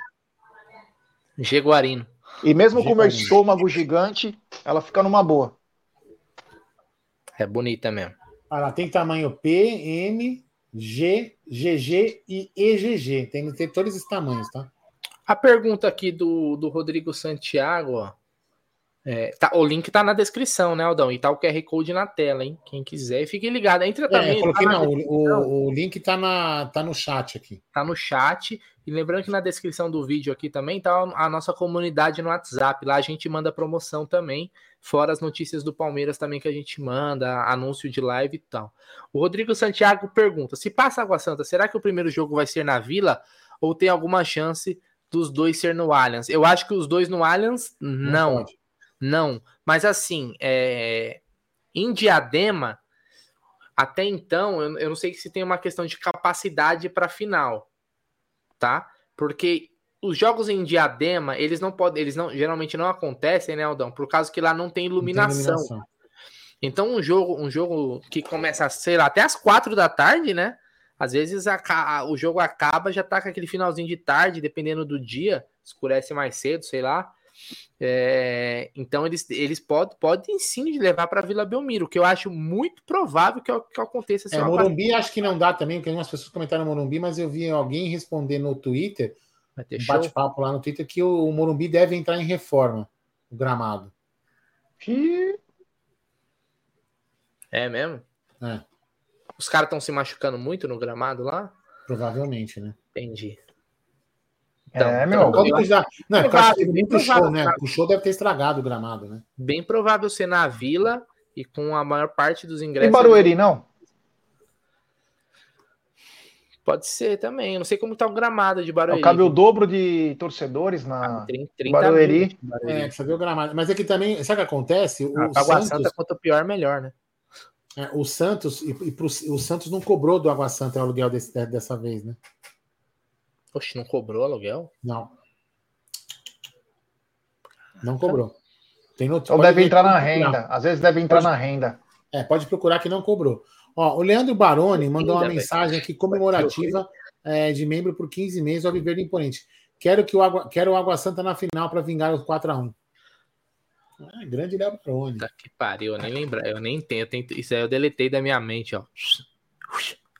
Jaguarino. E mesmo com o meu G. estômago gigante, ela fica numa boa. É bonita mesmo. Ah, lá, tem tamanho P, M, G, GG e EGG. Tem, tem todos esses tamanhos, tá? A pergunta aqui do, do Rodrigo Santiago, ó. É, tá, o link tá na descrição, né, Aldão? E tá o QR Code na tela, hein? Quem quiser, fique ligado. Entra É, também. eu coloquei tá, não, o, o, link tá, na, tá no chat aqui. tá no chat. E lembrando que na descrição do vídeo aqui também tá a nossa comunidade no WhatsApp. Lá a gente manda promoção também. Fora as notícias do Palmeiras também que a gente manda, anúncio de live e tal. O Rodrigo Santiago pergunta: se passa Água Santa, será que o primeiro jogo vai ser na Vila? Ou tem alguma chance dos dois ser no Allianz? Eu acho que os dois no Allianz, não. pode. Não, mas assim, é, em Diadema, até então, eu, eu não sei se tem uma questão de capacidade para final, tá? Porque os jogos em Diadema, eles não podem, eles não, geralmente não acontecem, né, Aldão? Por causa que lá não tem Não tem iluminação. iluminação. Então, um jogo, um jogo que começa, sei lá, até as quatro da tarde, né? Às vezes a ca- o jogo acaba, já tá com aquele finalzinho de tarde, dependendo do dia, escurece mais cedo, sei lá. É, então eles, eles podem, podem sim levar para Vila Belmiro, que eu acho muito provável que, que aconteça. se É, Morumbi acho que não dá também, porque algumas pessoas comentaram Morumbi, mas eu vi alguém responder no Twitter, um bate-papo lá no Twitter, que o, o Morumbi deve entrar em reforma, o gramado. Ih, É mesmo? É, Os caras estão se machucando muito no gramado lá? provavelmente, né? Entendi. É, então, meu, eu Pode acho precisar. Não, é provável, bem provável, né? show deve ter estragado o gramado, né? bem provável ser na Vila e com a maior parte dos e ingressos. Barueri, não? Pode ser também. Eu não sei como tá o gramado de Barueri. Cabe o dobro de torcedores na 30, 30 Barueri. mil de Barueri. É, precisa ver o gramado. Mas é que também, sabe o que acontece? O, Ah, Água Santos, Santa, quanto pior, melhor, né? é, o Santos, e, e pro- o Santos não cobrou do Água Santa o aluguel desse- dessa vez, né? Oxe, não cobrou aluguel? Não. Não cobrou. Tem notícia. Então deve entrar na renda. Às vezes deve entrar Pode- na renda. É, pode procurar que não cobrou. Ó, o Leandro Baroni mandou uma mensagem aqui comemorativa é, de membro por 15 meses ao Viver Imponente. Quero, que o Água, quero o Água Santa na final para vingar os 4x1. Ah, grande Léo Baroni. Tá que pariu, eu nem lembro. Eu nem tenho. eu tenho- isso aí eu deletei da minha mente, ó.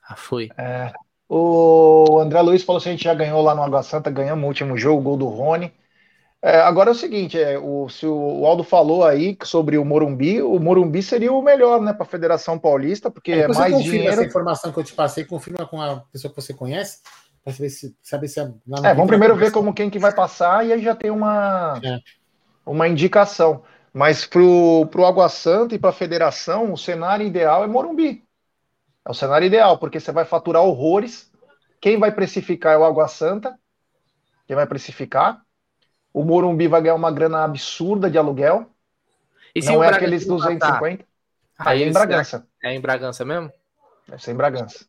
Ah, foi. É. O André Luiz falou se a gente já ganhou lá no Água Santa, ganhamos o último jogo, o gol do Rony. É, agora é o seguinte, é, o, se o, Aldo falou aí sobre o Morumbi, o Morumbi seria o melhor, né, para a Federação Paulista, porque é, é mais dinheiro. Essa informação que eu te passei, confirma com a pessoa que você conhece, para saber se, saber se é, é vamos primeiro ver como quem que vai passar e aí já tem uma, é. uma indicação. Mas para o Água Santa e para a federação, o cenário ideal é Morumbi. É o cenário ideal, porque você vai faturar horrores. Quem vai precificar é o Água Santa. Quem vai precificar. O Morumbi vai ganhar uma grana absurda de aluguel. E não é aqueles 250. Ah, aí é em Bragança. É em Bragança mesmo? Deve ser em Bragança.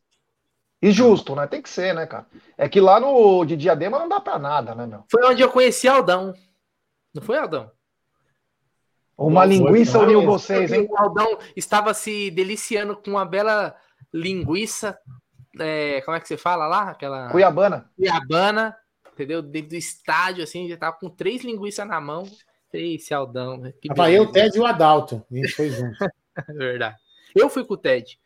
E justo, né? Tem que ser, né, cara? É que lá no de Diadema não dá pra nada, né, meu? Foi onde eu conheci Aldão. Não foi, Aldão? Uma linguiça uniu vocês, hein? O Aldão estava se deliciando com uma bela linguiça. É, como é que você fala lá? Aquela. Cuiabana. Cuiabana, entendeu? Dentro do estádio, assim, já tava com três linguiças na mão. Esse Aldão. Né? Tava eu, o Ted e o Adalto. A gente foi junto. Verdade. Eu fui com o Ted.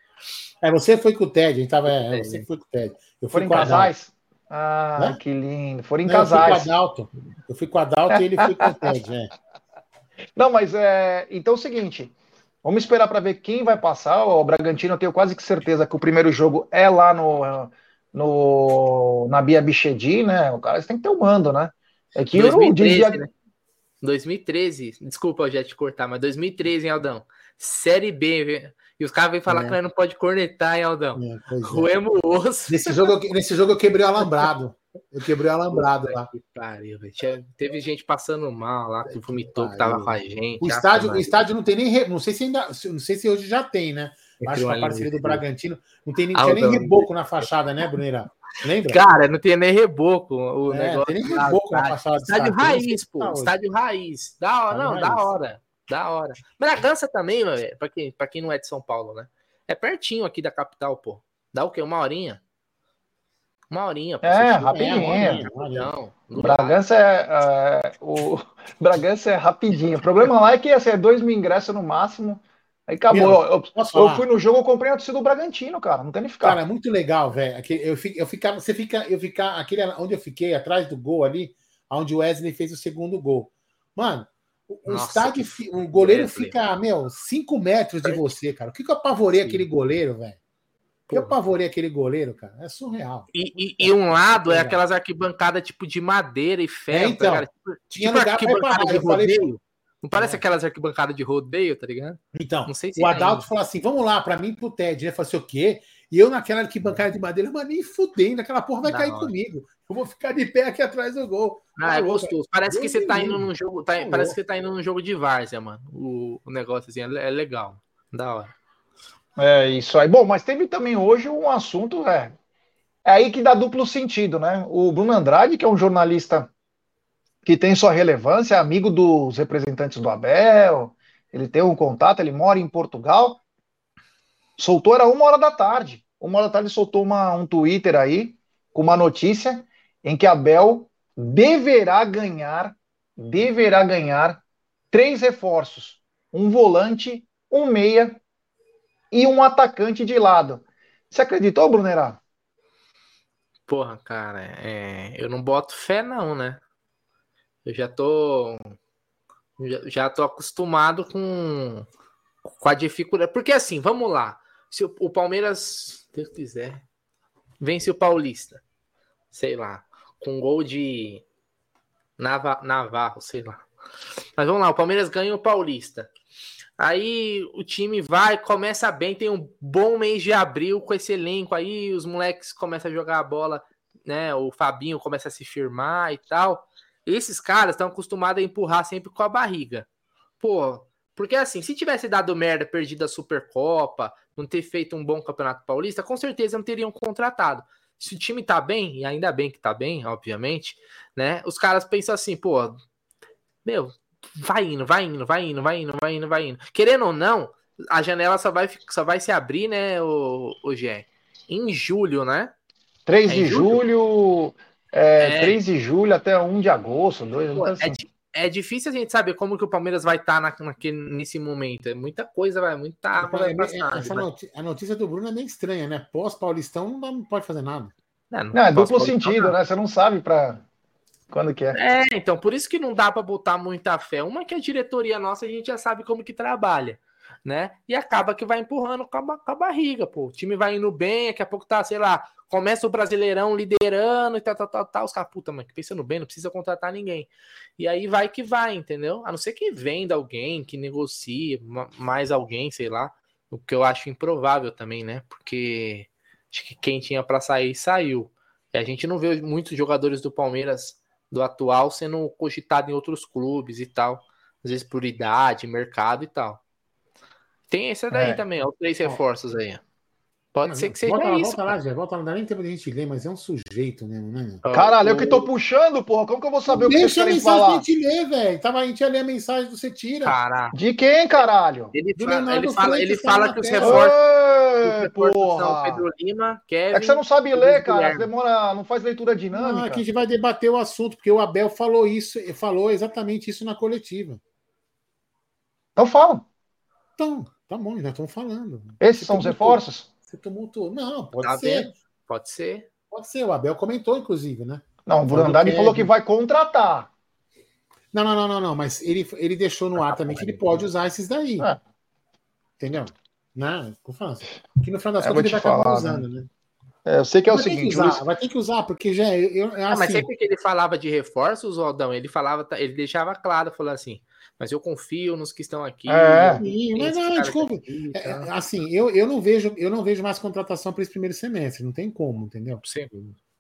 É, você foi com o Ted, a gente tava. É, você foi com o Ted. Eu fui Foram com em casais? Ah, Né? que lindo. Foram em Não, casais. Eu fui com o Adalto. Eu fui com o Adalto e ele foi com o Ted, é. Não, mas é. Então é o seguinte. Vamos esperar para ver quem vai passar. O Bragantino, eu tenho quase que certeza que o primeiro jogo é lá no, no na Bia Bichedi, né? O cara tem que ter o um mando, né? É que 2013, eu né? 2013, desculpa, eu já te cortar, mas 2013, hein, Aldão? Série B, e os caras vêm falar é. que não pode cornetar, hein, Aldão? É, Ruemo é. osso. Nesse jogo, nesse jogo eu quebrei o alambrado. Eu quebrei o alambrado lá. Que pariu, Teve gente passando mal lá, que vomitou, que tava com a gente. O estádio, o estádio não tem nem. Não sei se ainda. Não sei se hoje já tem, né? Acho que a parceria do Bragantino não tem nem, tinha nem reboco na fachada, né, Bruneira? Lembra? Cara, não tem nem reboco. O é, negócio tem nem reboco na fachada. Estádio raiz, pô. Estádio raiz. Da hora, não, da hora. Da hora. Bragança também, velho, pra quem, pra quem não é de São Paulo, né? É pertinho aqui da capital, pô. Dá o quê? Uma horinha? Uma horinha. É, rapidinho. É, não, Bragança é, é, o Bragança é rapidinho. O problema lá é que assim, é dois mil ingressos no máximo. Aí acabou. Eu, eu, fui no jogo, eu comprei a torcida do Bragantino, cara. Não tem nem ficar. Cara, é muito legal, velho. Eu, eu ficava, você fica, eu ficar aquele onde eu fiquei, atrás do gol ali, onde o Wesley fez o segundo gol. Mano, o Nossa, estádio, o goleiro fica, meu, 5 metros de você, cara. O que, que eu apavorei Sim. aquele goleiro, velho? Que eu apavorei aquele goleiro, cara? É surreal. E, e, e um lado é, é aquelas arquibancadas tipo de madeira e ferro, é, então, tá Tipo, tinha tipo arquibancada de rodeio. Falei... Não parece é. aquelas arquibancadas de rodeio, tá ligado? Então, não sei se o Adalto falou assim: vamos lá, para mim pro TED, né? Falei assim, o quê? E eu naquela arquibancada de madeira, mas nem fudendo, aquela porra vai cair comigo. Eu vou ficar de pé aqui atrás do gol. Ah, é gostoso. Parece que você tá indo num jogo. Tá, parece que você tá indo num jogo de várzea, mano. O, o negócio assim é, é legal. Da hora. É isso aí. Bom, mas teve também hoje um assunto, é, é aí que dá duplo sentido, né? O Bruno Andrade, que é um jornalista que tem sua relevância, é amigo dos representantes do Abel, ele tem um contato, ele mora em Portugal, soltou, era uma hora da tarde. Uma hora da tarde soltou uma, um Twitter aí, com uma notícia em que Abel deverá ganhar, deverá ganhar três reforços: um volante, um meia e um atacante de lado. Você acreditou, Brunerá? Porra, cara, é... eu não boto fé não, né? Eu já tô já, tô acostumado com com a dificuldade, porque assim, vamos lá. Se o, o Palmeiras, Deus quiser, vence o Paulista, sei lá, com gol de Nava, Navarro, sei lá. Mas vamos lá, o Palmeiras ganha o Paulista. Aí o time vai, começa bem, tem um bom mês de abril com esse elenco aí, os moleques começam a jogar a bola, né? O Fabinho começa a se firmar e tal. Esses caras estão acostumados a empurrar sempre com a barriga. Pô, porque assim, se tivesse dado merda, perdido a Supercopa, não ter feito um bom Campeonato Paulista, com certeza não teriam contratado se o time tá bem, e ainda bem que tá bem, obviamente, né? Os caras pensam assim, pô, meu, vai indo, vai indo, vai indo, vai indo, vai indo, vai indo. Querendo ou não, a janela só vai, só vai se abrir, né, o, o Gé? Em julho, né? 3 é de julho, julho é, é, 3 de julho até 1 de agosto, 2, pô, assim. é, é difícil a gente saber como que o Palmeiras vai estar tá na, naquele, nesse momento. É muita coisa, vai, muita água vai passar. Essa notícia, a notícia do Bruno é meio estranha, né? Pós-Paulistão não, não, pode fazer nada. Não, não, não é duplo sentido, né? Você não sabe para. Quando que é? É, então, por isso que não dá para botar muita fé. Uma que a diretoria nossa, a gente já sabe como que trabalha, né? E acaba que vai empurrando com a, com a barriga, pô. O time vai indo bem, daqui a pouco tá, sei lá, começa o Brasileirão liderando e tal, tal, tal, tal. Os caras, puta, mas pensando bem, não precisa contratar ninguém. E aí vai que vai, entendeu? A não ser que venda alguém, que negocie mais alguém, sei lá. O que eu acho improvável também, né? Porque acho que quem tinha para sair, saiu. E a gente não vê muitos jogadores do Palmeiras do atual sendo cogitado em outros clubes e tal. Às vezes por idade, mercado e tal. Tem esse daí é. também, ó, três reforços aí. Pode não, ser que seja volta lá, isso. Volta lá, Zé, volta lá, não dá nem tempo de a gente ler, mas é um sujeito mesmo, né? Caralho, eu que tô puxando, porra. Como que eu vou saber Deixa o que vocês querem falar? Deixa a mensagem a gente ler, velho. Tava, a gente ia ler a mensagem do Você Tira. Caraca. De quem, caralho? Ele, fala, ele fala, ele fala que os reforços, os reforços são Pedro Lima, Kevin... É que você não sabe ler, cara. Demora, não faz leitura dinâmica. Não, aqui a gente vai debater o assunto, porque o Abel falou isso, falou exatamente isso na coletiva. Então fala. Então, tá bom, nós estamos falando. Esses Você são os reforços? Você tumultuou. Não, pode tá ser. Vendo? Pode ser. Pode ser. O Abel comentou, inclusive, né? Não, o Bruno Andrade falou que vai contratar. Não, não, não, não, não. Mas ele, ele deixou no ar também que ele pode usar esses daí. É. Entendeu? Né? Que no final das é, contas ele vai falar, acabar né? usando, né? É, eu sei que é o seguinte. Usar, Vai ter que usar, porque já. É, eu, é assim, ah, mas assim sempre que ele falava de reforços, Aldão, ele falava, ele deixava claro, falou assim: mas eu confio nos que estão aqui. É. Sim, mas não, desculpa. Aqui, tá? é, assim, eu, eu não vejo, eu não vejo mais contratação para esse primeiro semestre, não tem como, entendeu? Sim.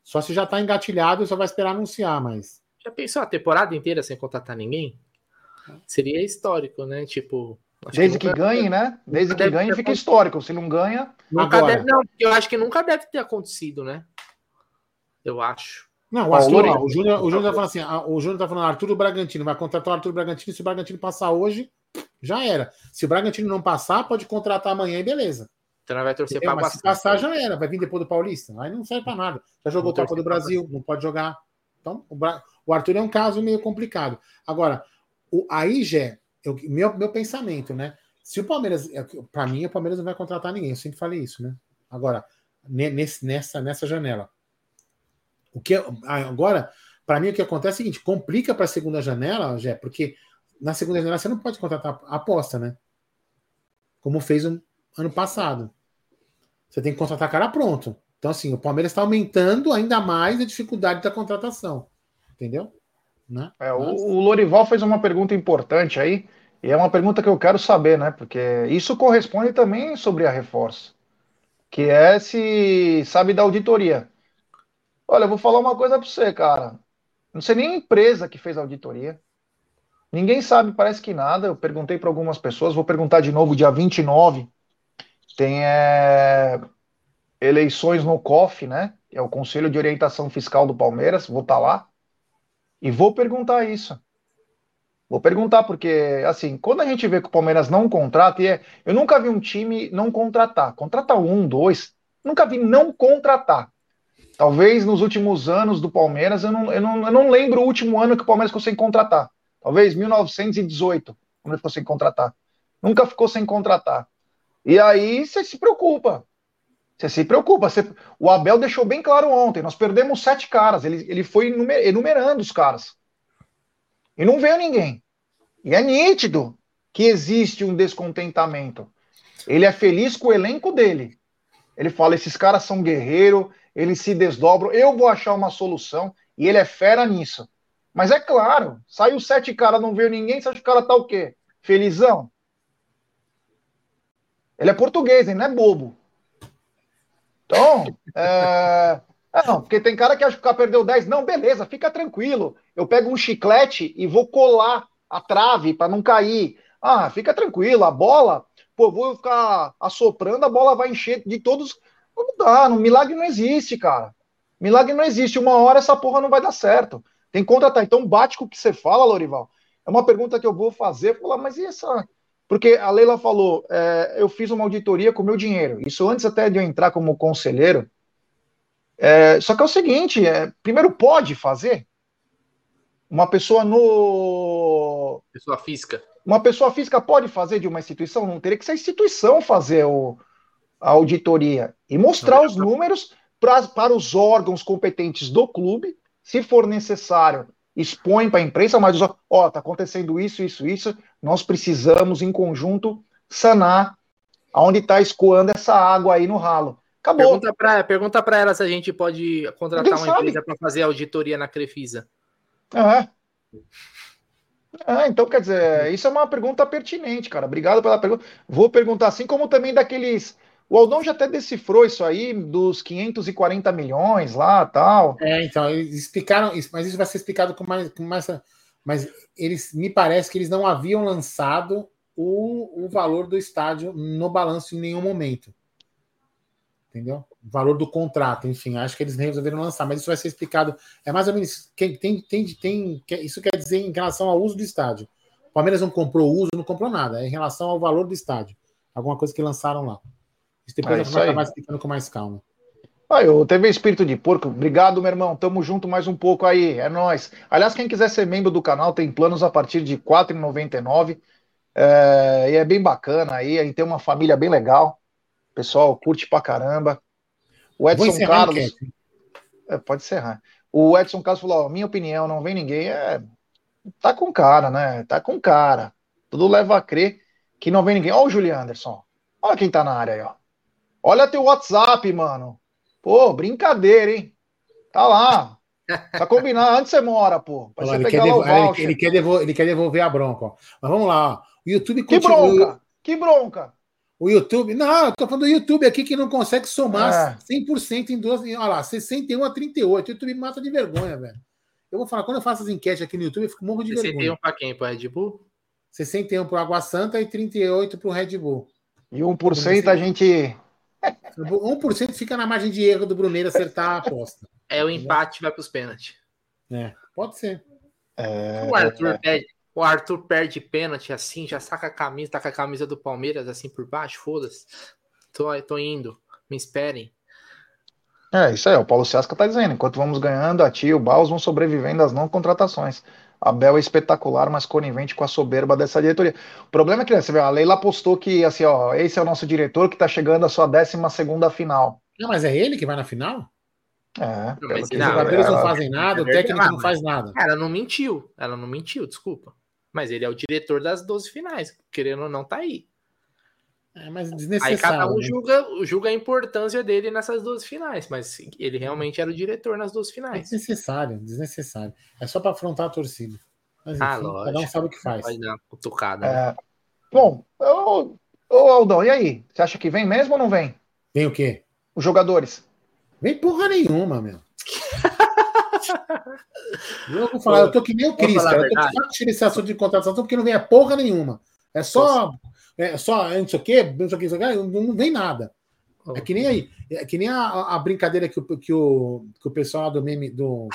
Só se já está engatilhado, só vai esperar anunciar, mas. Já pensou a temporada inteira sem contratar ninguém? Seria histórico, né? Tipo. Desde que, que ganhe, né? Desde que ganhe, fica histórico. Se não ganha. Nunca deve, não, eu acho que nunca deve ter acontecido, né? Eu acho. Não, o, Arthur, ó, o Júnior, o Júnior tá falando assim: o Júnior tá falando Arthur Bragantino, vai contratar o Arthur Bragantino, se o Bragantino passar hoje, já era. Se o Bragantino não passar, pode contratar amanhã e beleza. Então vai torcer para passar. Se passar, já era. Vai vir depois do Paulista. Aí não serve para nada. Já jogou o Copa do Brasil, não pode jogar. Então, o, Bra... o, Arthur é um caso meio complicado. Agora, o... aí, Gé, eu... meu, meu pensamento, né? Se o Palmeiras. É, para mim, o Palmeiras não vai contratar ninguém. Eu sempre falei isso, né? Agora, nesse, nessa, nessa janela. O que é, agora, para mim, o que acontece é o seguinte: complica para a segunda janela, Jé, porque na segunda janela você não pode contratar aposta, né? Como fez um ano passado. Você tem que contratar cara pronto. Então, assim, o Palmeiras está aumentando ainda mais a dificuldade da contratação. Entendeu? Né? É, o, o Lorival fez uma pergunta importante aí, e é uma pergunta que eu quero saber, né? Porque isso corresponde também sobre a reforço, que é se sabe da auditoria. Olha, eu vou falar uma coisa para você, cara. Não sei nem empresa que fez auditoria. Ninguém sabe, parece que nada. Eu perguntei para algumas pessoas, vou perguntar de novo dia 29. Tem é, eleições no COF, né? É o Conselho de Orientação Fiscal do Palmeiras. Vou estar tá lá. E vou perguntar isso. Vou perguntar, porque, assim, quando a gente vê que o Palmeiras não contrata, e é, eu nunca vi um time não contratar. Contrata um, dois. Nunca vi não contratar. Talvez nos últimos anos do Palmeiras, eu não, eu não, eu não lembro o último ano que o Palmeiras sem contratar. Talvez 1918, quando ele ficou sem contratar. Nunca ficou sem contratar. E aí você se preocupa. Você se preocupa. Você... O Abel deixou bem claro ontem. Nós perdemos sete caras. Ele, ele foi enumerando os caras. E não veio ninguém. E é nítido que existe um descontentamento. Ele é feliz com o elenco dele. Ele fala: esses caras são guerreiros, eles se desdobram, eu vou achar uma solução, e ele é fera nisso. Mas é claro, saiu sete caras, não veio ninguém, você acha que o cara tá o quê? Felizão? Ele é português, ele não é bobo. Então, é... é... não, porque tem cara que acha que o cara perdeu 10. Não, beleza, fica tranquilo. Eu pego um chiclete e vou colar a trave para não cair. Ah, fica tranquilo, a bola, pô, vou ficar assoprando, a bola vai encher de todos não dá, no milagre não existe, cara. Milagre não existe. Uma hora essa porra não vai dar certo. Tem que contratar. Então bate com o que você fala, Lorival. É uma pergunta que eu vou fazer. Falar, mas e essa. Porque a Leila falou, é, eu fiz uma auditoria com meu dinheiro. Isso antes até de eu entrar como conselheiro. É, só que é o seguinte: é, primeiro, pode fazer? Uma pessoa no. Pessoa física. Uma pessoa física pode fazer de uma instituição? Não teria que ser a instituição fazer o, a auditoria e mostrar os números pra, para os órgãos competentes do clube, se for necessário, expõe para a imprensa, mas ó, tá acontecendo isso, isso, isso, nós precisamos em conjunto sanar aonde está escoando essa água aí no ralo. Acabou. Pergunta para pergunta pra ela se a gente pode contratar Ninguém uma sabe. empresa para fazer auditoria na Crefisa. É. é. Então, quer dizer, isso é uma pergunta pertinente, cara. Obrigado pela pergunta. Vou perguntar assim, como também daqueles. O Aldão já até decifrou isso aí, dos 540 milhões lá tal. É, então, eles explicaram isso, mas isso vai ser explicado com mais. Com mais mas eles me parece que eles não haviam lançado o, o valor do estádio no balanço em nenhum momento entendeu? O valor do contrato, enfim, acho que eles resolveram lançar, mas isso vai ser explicado. É mais ou menos quem tem, tem, tem, isso quer dizer em relação ao uso do estádio. O Palmeiras não comprou uso, não comprou nada, é em relação ao valor do estádio. Alguma coisa que lançaram lá. Isso depois é a gente vai explicando com mais calma. Aí, o TV Espírito de Porco, obrigado, meu irmão. Tamo junto mais um pouco aí, é nós. Aliás, quem quiser ser membro do canal, tem planos a partir de R$ 4,99. É, e é bem bacana aí, a gente tem uma família bem legal. Pessoal, curte pra caramba. O Edson Carlos. É, pode encerrar. O Edson Carlos falou: ó, minha opinião, não vem ninguém. É, tá com cara, né? Tá com cara. Tudo leva a crer que não vem ninguém. Ó, o Julian Anderson. Olha quem tá na área aí, ó. Olha teu WhatsApp, mano. Pô, brincadeira, hein? Tá lá. Tá combinado. Onde você mora, pô? Olha, ele, quer ele, ele, quer devolver, ele quer devolver a bronca, ó. Mas vamos lá, ó. O YouTube continua. Que bronca? Que bronca? O YouTube. Não, eu tô falando do YouTube aqui que não consegue somar é. 100% em duas. Olha lá, 61 a 38. O YouTube mata de vergonha, velho. Eu vou falar, quando eu faço as enquetes aqui no YouTube, eu fico morro de 61 vergonha. 61 para quem? Para Red Bull? 61 para Água Santa e 38 para o Red Bull. E 1% a gente. 1% fica na margem de erro do Bruneiro acertar a aposta. É, o empate vai para os pênaltis. É, pode ser. É, o Arthur é. pede, o Arthur perde pênalti assim, já saca a camisa, tá com a camisa do Palmeiras assim por baixo, foda-se. Tô, tô indo, me esperem. É, isso aí, o Paulo Ciasca tá dizendo, enquanto vamos ganhando, a tia e o Baus vão sobrevivendo às não contratações. Abel é espetacular, mas conivente com a soberba dessa diretoria. O problema é que, né, você vê, a Leila postou que, assim, ó, esse é o nosso diretor que tá chegando à sua 12 segunda final. Não, mas é ele que vai na final? É, não, os jogadores não fazem nada, o técnico não faz nada. Ela não mentiu, ela não mentiu, desculpa. Mas ele é o diretor das 12 finais, querendo ou não, tá aí. É, mas desnecessário. Aí cada um né? julga, julga a importância dele nessas 12 finais, mas ele realmente era o diretor nas 12 finais. É desnecessário, desnecessário. É só para afrontar a torcida. Mas ah, enfim, lógico. cada um sabe o que faz. Pode dar uma cutucada. É... Né? Bom, ô, ô Aldão, e aí? Você acha que vem mesmo ou não vem? Vem o quê? Os jogadores. Vem porra nenhuma, meu. eu vou falar, eu tô que nem o Cris, cara. Eu tô tirar esse assunto de contratação porque não vem a porra nenhuma. É só. É só não sei o quê, não sei o quê, não vem nada. É que nem aí. É que nem a, a brincadeira que o, que, o, que o pessoal do meme do,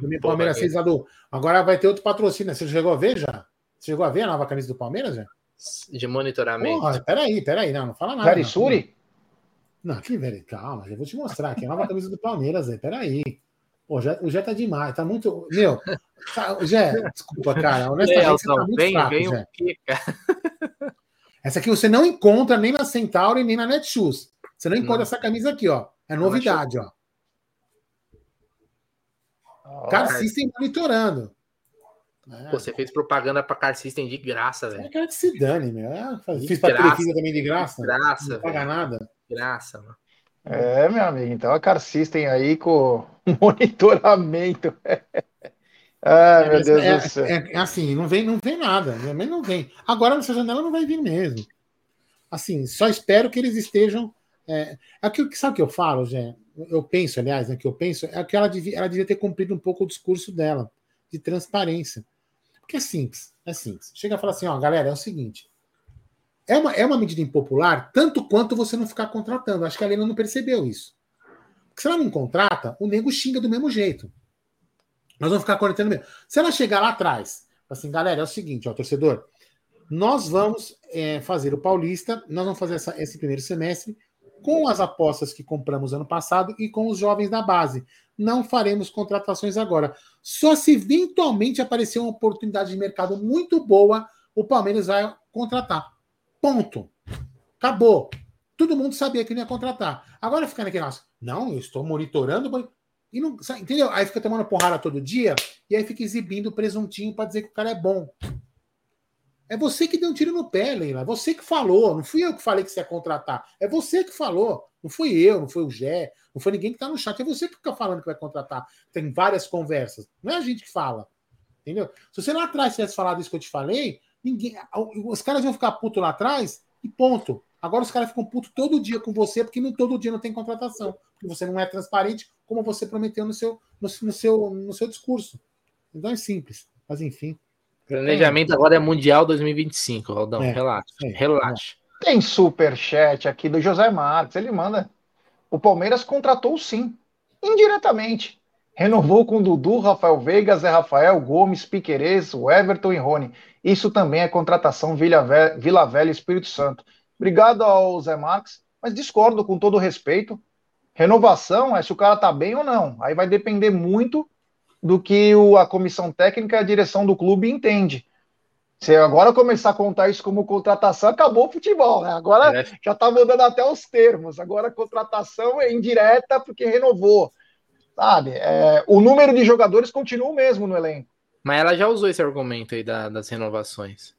do meme Palmeiras fez lá do. Agora vai ter outro patrocínio. Você chegou a ver já? Você chegou a ver a nova camisa do Palmeiras já? De monitoramento. Porra, peraí, peraí, não, não fala nada. Verisuri? Não, não, que velho, calma, eu vou te mostrar aqui. A nova camisa do Palmeiras, Zé, peraí. Pô, já, o Jé tá demais, tá muito. Meu, tá, Jé, desculpa, cara. Honestamente, é, você tá muito vem, fraco, vem Quê, Essa aqui você não encontra nem na Centauri, nem na Netshoes. Você não encontra não. essa camisa aqui, ó. É novidade, ó. Oh, Car System monitorando. É. Pô, você fez propaganda pra Car System de graça, velho. É que se dane, meu. É, fiz pra Telefisa também de graça. De graça. Não paga nada. Graça, mano. É, meu amigo, então a Car System aí com monitoramento. Ai, é, meu Deus é, do céu. É, é, assim, não vem, não vem nada, também não vem. Agora nessa janela não vai vir mesmo. Assim, só espero que eles estejam. É, é que, sabe o que eu falo, Jé? Eu penso, aliás, né, que eu penso, é que ela devia, ela devia ter cumprido um pouco o discurso dela, de transparência. Porque é simples, é simples. Chega a falar assim, ó, galera, é o seguinte, é uma, é uma medida impopular, tanto quanto você não ficar contratando. Acho que a Helena não percebeu isso. Porque se ela não contrata, o nego xinga do mesmo jeito. Nós vamos ficar contratando mesmo. Se ela chegar lá atrás, assim, galera, é o seguinte, ó, torcedor, nós vamos é, fazer o Paulista, nós vamos fazer essa, esse primeiro semestre com as apostas que compramos ano passado e com os jovens da base. Não faremos contratações agora. Só se eventualmente aparecer uma oportunidade de mercado muito boa, o Palmeiras vai contratar. Ponto. Acabou. Todo mundo sabia que não ia contratar. Agora fica naquele nosso. Não, eu estou monitorando. E não, entendeu? Aí fica tomando porrada todo dia e aí fica exibindo o presuntinho para dizer que o cara é bom. É você que deu um tiro no pé, Leila. É você que falou. Não fui eu que falei que você ia contratar. É você que falou. Não fui eu, não foi o Gé, não foi ninguém que está no chat. É você que fica falando que vai contratar. Tem várias conversas. Não é a gente que fala. Entendeu? Se você lá atrás tivesse falado isso que eu te falei, ninguém, os caras iam ficar puto lá atrás e ponto. Agora os caras ficam putos todo dia com você, porque não, todo dia não tem contratação. Porque você não é transparente, como você prometeu no seu, no, no seu, no seu discurso. Então é simples. Mas enfim. Planejamento é. agora é Mundial 2025, Rodão. É. Relaxa. É. Relaxa. Tem super chat aqui do José Marques. Ele manda. O Palmeiras contratou sim, indiretamente. Renovou com Dudu, Rafael Veiga, Zé Rafael, Gomes, Piquerez, Everton e Rony. Isso também é contratação Vila Velha, Vila Velha Espírito Santo. Obrigado ao Zé Marques, mas discordo com todo respeito. Renovação é se o cara tá bem ou não. Aí vai depender muito do que o, a comissão técnica e a direção do clube entende. Se agora começar a contar isso como contratação, acabou o futebol, né? Agora é. já tá mudando até os termos. Agora a contratação é indireta porque renovou. Sabe? É, o número de jogadores continua o mesmo no elenco. Mas ela já usou esse argumento aí da, das renovações.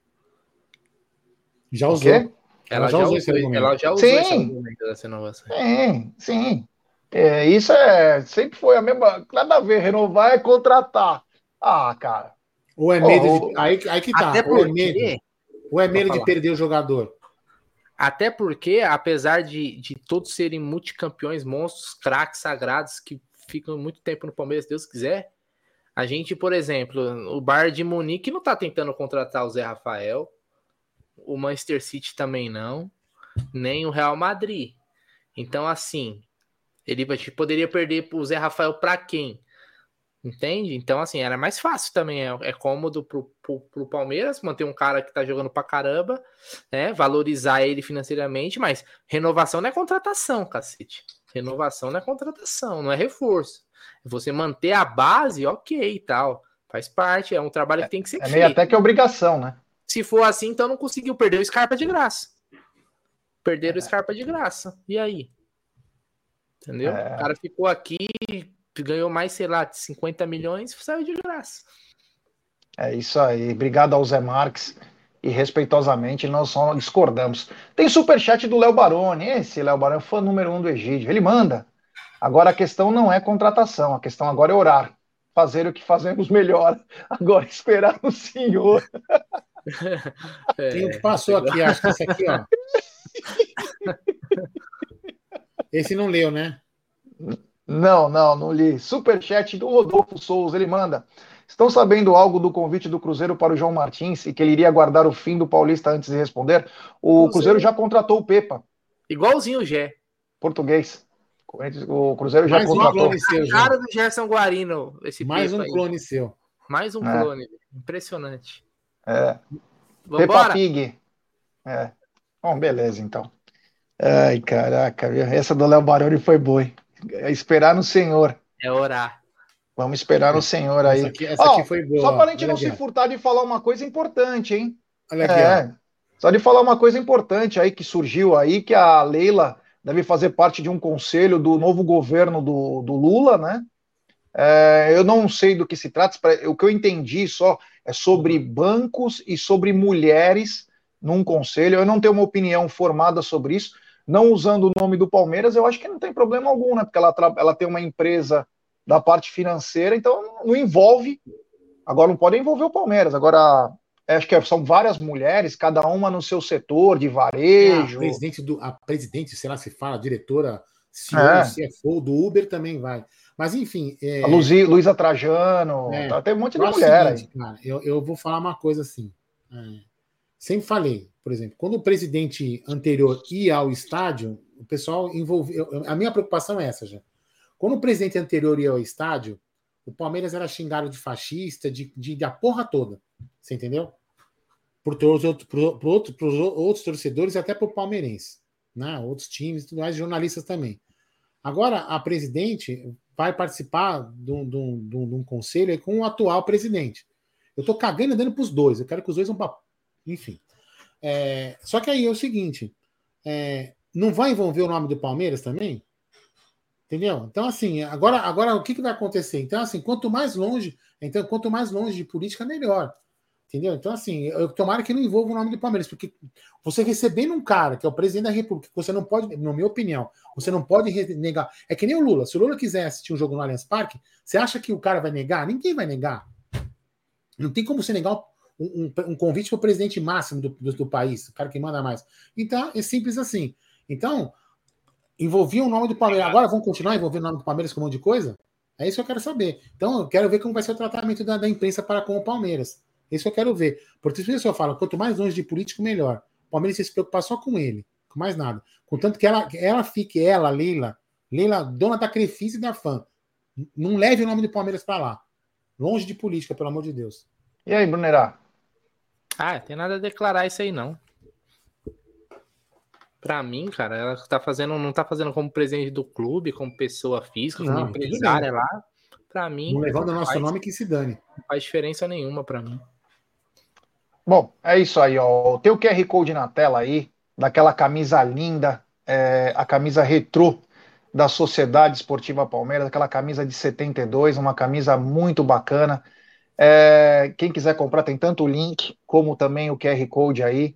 Já usou. Ela, ela, já, usou, esse argumento. Ela já usou sim, esse argumento das renovações. Sim, sim. É, isso é sempre foi a mesma. Nada a ver, renovar é contratar. Ah, cara. Ou é medo oh, de. Aí, aí que tá. Até ou é medo, ou é medo de perder o jogador. Até porque, apesar de, de todos serem multicampeões, monstros, craques sagrados que ficam muito tempo no Palmeiras, se Deus quiser, a gente, por exemplo, o Bar de Munique não tá tentando contratar o Zé Rafael, o Manchester City também não, nem o Real Madrid. Então, assim, ele poderia perder o Zé Rafael para quem? Entende? Então, assim, era mais fácil também. É, é cômodo pro, pro, pro, Palmeiras manter um cara que tá jogando pra caramba, né? Valorizar ele financeiramente, mas renovação não é contratação, cacete. Renovação não é contratação, não é reforço. É você manter a base, ok e tal. Faz parte, é um trabalho que tem que ser é, é meio até que é obrigação, né? Se for assim, então não conseguiu perder o Scarpa de graça. Perderam é. o Scarpa de graça. E aí? Entendeu? É. O cara ficou aqui, ganhou mais, sei lá, 50 milhões, saiu de graça. É isso aí. Obrigado ao Zé Marques. E respeitosamente, nós só discordamos. Tem superchat do Léo Baroni. Esse Léo Baroni é fã número um do Egídio. Ele manda. Agora a questão não é contratação, a questão agora é orar. Fazer o que fazemos melhor. Agora esperar no Senhor. É, Tem o que passou aqui, acho que esse aqui, ó. Esse não leu, né? Não, não, não li. Superchat do Rodolfo Souza, ele manda. Estão sabendo algo do convite do Cruzeiro para o João Martins e que ele iria aguardar o fim do Paulista antes de responder? O Cruzeiro já contratou o Pepa. Igualzinho o Gé. Português. O Cruzeiro já Mais contratou. Um clone seu, cara do Gerson Guarino. Esse Mais um aí. clone seu. Mais um é. clone. Impressionante. É. Peppa Pig. É. Bom, beleza, então. Ai, caraca, essa do Léo Baroni foi boa. É esperar no Senhor. É orar. Vamos esperar no Senhor aí. Essa aqui, essa aqui foi boa. Só para a gente Olha não aqui. se furtar de falar uma coisa importante, hein? Olha aqui, é, só de falar uma coisa importante aí que surgiu aí, que a Leila deve fazer parte de um conselho do novo governo do, do Lula, né? É, eu não sei do que se trata, o que eu entendi só é sobre bancos e sobre mulheres num conselho. Eu não tenho uma opinião formada sobre isso, não usando o nome do Palmeiras, eu acho que não tem problema algum, né? Porque ela, ela tem uma empresa da parte financeira, então não envolve. Agora não pode envolver o Palmeiras. Agora, acho que são várias mulheres, cada uma no seu setor de varejo. a presidente do, a presidente, sei lá se fala, diretora, CEO, é. CFO do Uber também vai. Mas enfim. É... A Luzi, Luísa Trajano, é, tá, tem um monte de mulher seguinte, aí. Cara, eu, eu vou falar uma coisa assim. É, sempre falei, por exemplo, quando o presidente anterior ia ao estádio, o pessoal envolveu. A minha preocupação é essa, já. Quando o presidente anterior ia ao estádio, o Palmeiras era xingado de fascista, de, de, da porra toda. Você entendeu? Por, todos, por, por, outro, por outros torcedores e até por palmeirense. Né? Outros times, tudo mais, jornalistas também. Agora, a presidente vai participar de um, de um, de um conselho com o atual presidente. Eu tô cagando e dando para os dois. Eu quero que os dois vão para. Enfim. É, só que aí é o seguinte: é, não vai envolver o nome do Palmeiras também? Entendeu? Então, assim, agora, agora o que, que vai acontecer? Então, assim, quanto mais longe, então, quanto mais longe de política, melhor. Entendeu? Então, assim, eu tomara que não envolva o nome do Palmeiras, porque você recebendo um cara que é o presidente da República, você não pode, na minha opinião, você não pode negar. É que nem o Lula. Se o Lula quiser assistir um jogo no Allianz Parque, você acha que o cara vai negar? Ninguém vai negar. Não tem como você negar um, um, um convite para o presidente máximo do, do, do, país, o cara que manda mais. Então, é simples assim. Então, envolvia o nome do Palmeiras. Agora vão continuar envolvendo o nome do Palmeiras com um monte de coisa? É isso que eu quero saber. Então, eu quero ver como vai ser o tratamento da, da imprensa para com o Palmeiras. Isso eu quero ver. Porque se eu falo, quanto mais longe de político, melhor. O Palmeiras se preocupar só com ele, com mais nada. Contanto que ela, ela fique, ela, Leila, Leila, dona da Crefisa e da fã. Não leve o nome do Palmeiras para lá. Longe de política, pelo amor de Deus. E aí, Brunerá? Ah, tem nada a declarar isso aí, não. Pra mim, cara, ela tá fazendo, não tá fazendo como presidente do clube, como pessoa física, como não, empresária lá. Pra mim. Não levando o nosso faz, nome que se dane. Não faz diferença nenhuma pra mim. Bom, é isso aí, ó. Tem o QR Code na tela aí, daquela camisa linda, é, a camisa retrô da Sociedade Esportiva Palmeiras, aquela camisa de 72, uma camisa muito bacana. É, quem quiser comprar, tem tanto o link como também o QR Code aí.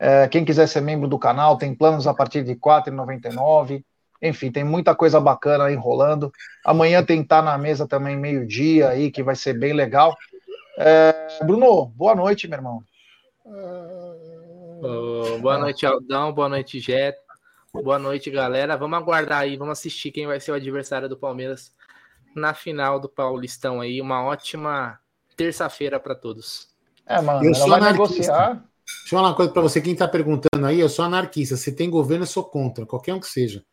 É, quem quiser ser membro do canal, tem planos a partir de R$ 4,99. Enfim, tem muita coisa bacana enrolando. Amanhã tem tá na mesa também meio-dia aí, que vai ser bem legal. É, Bruno, boa noite, meu irmão. Oh, boa noite, Aldão. Boa noite, Jet. Boa noite, galera. Vamos aguardar aí, vamos assistir quem vai ser o adversário do Palmeiras na final do Paulistão aí. Uma ótima terça-feira para todos. É, mano, eu sou negociar. Deixa eu falar uma coisa para você, quem está perguntando aí, eu sou anarquista. Se tem governo, eu sou contra, qualquer um que seja.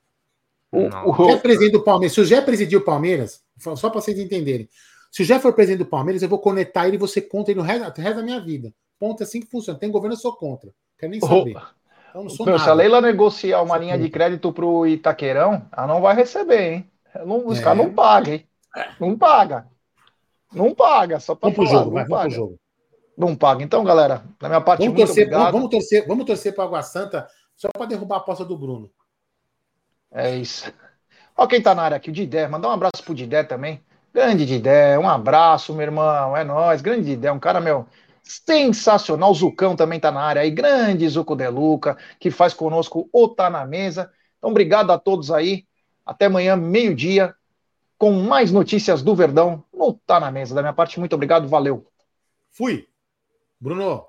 O, o, o presidente do Palmeiras, se o Jé presidir o Palmeiras, só para vocês entenderem, se o Jé for presidente do Palmeiras, eu vou conectar ele e você conta ele no resto, resto da minha vida. Ponto é assim que funciona. Tem governo, eu sou contra. Quero nem saber. Então, não sou Meu, se a Leila negociar uma linha de crédito para o Itaqueirão, ela não vai receber, hein? Não, os é. caras não pagam, hein? Não paga. Não paga, só para falar. Jogo, não vai, paga. jogo. Não paga. Então, galera, da minha parte, vamos torcer, obrigado. Vamos torcer, vamos torcer para Água Santa só para derrubar a aposta do Bruno. É isso. Ó quem tá na área aqui, o Didé. Mandar um abraço pro Didé também. Grande Didé, um abraço, meu irmão. É nóis. Grande Didé, um cara, meu, sensacional. Zucão também tá na área aí. Grande Zuco Deluca, que faz conosco o Tá na Mesa. Então, obrigado a todos aí. Até amanhã, meio-dia com mais notícias do Verdão no Tá na Mesa. Da minha parte, muito obrigado, valeu. Fui. Bruno.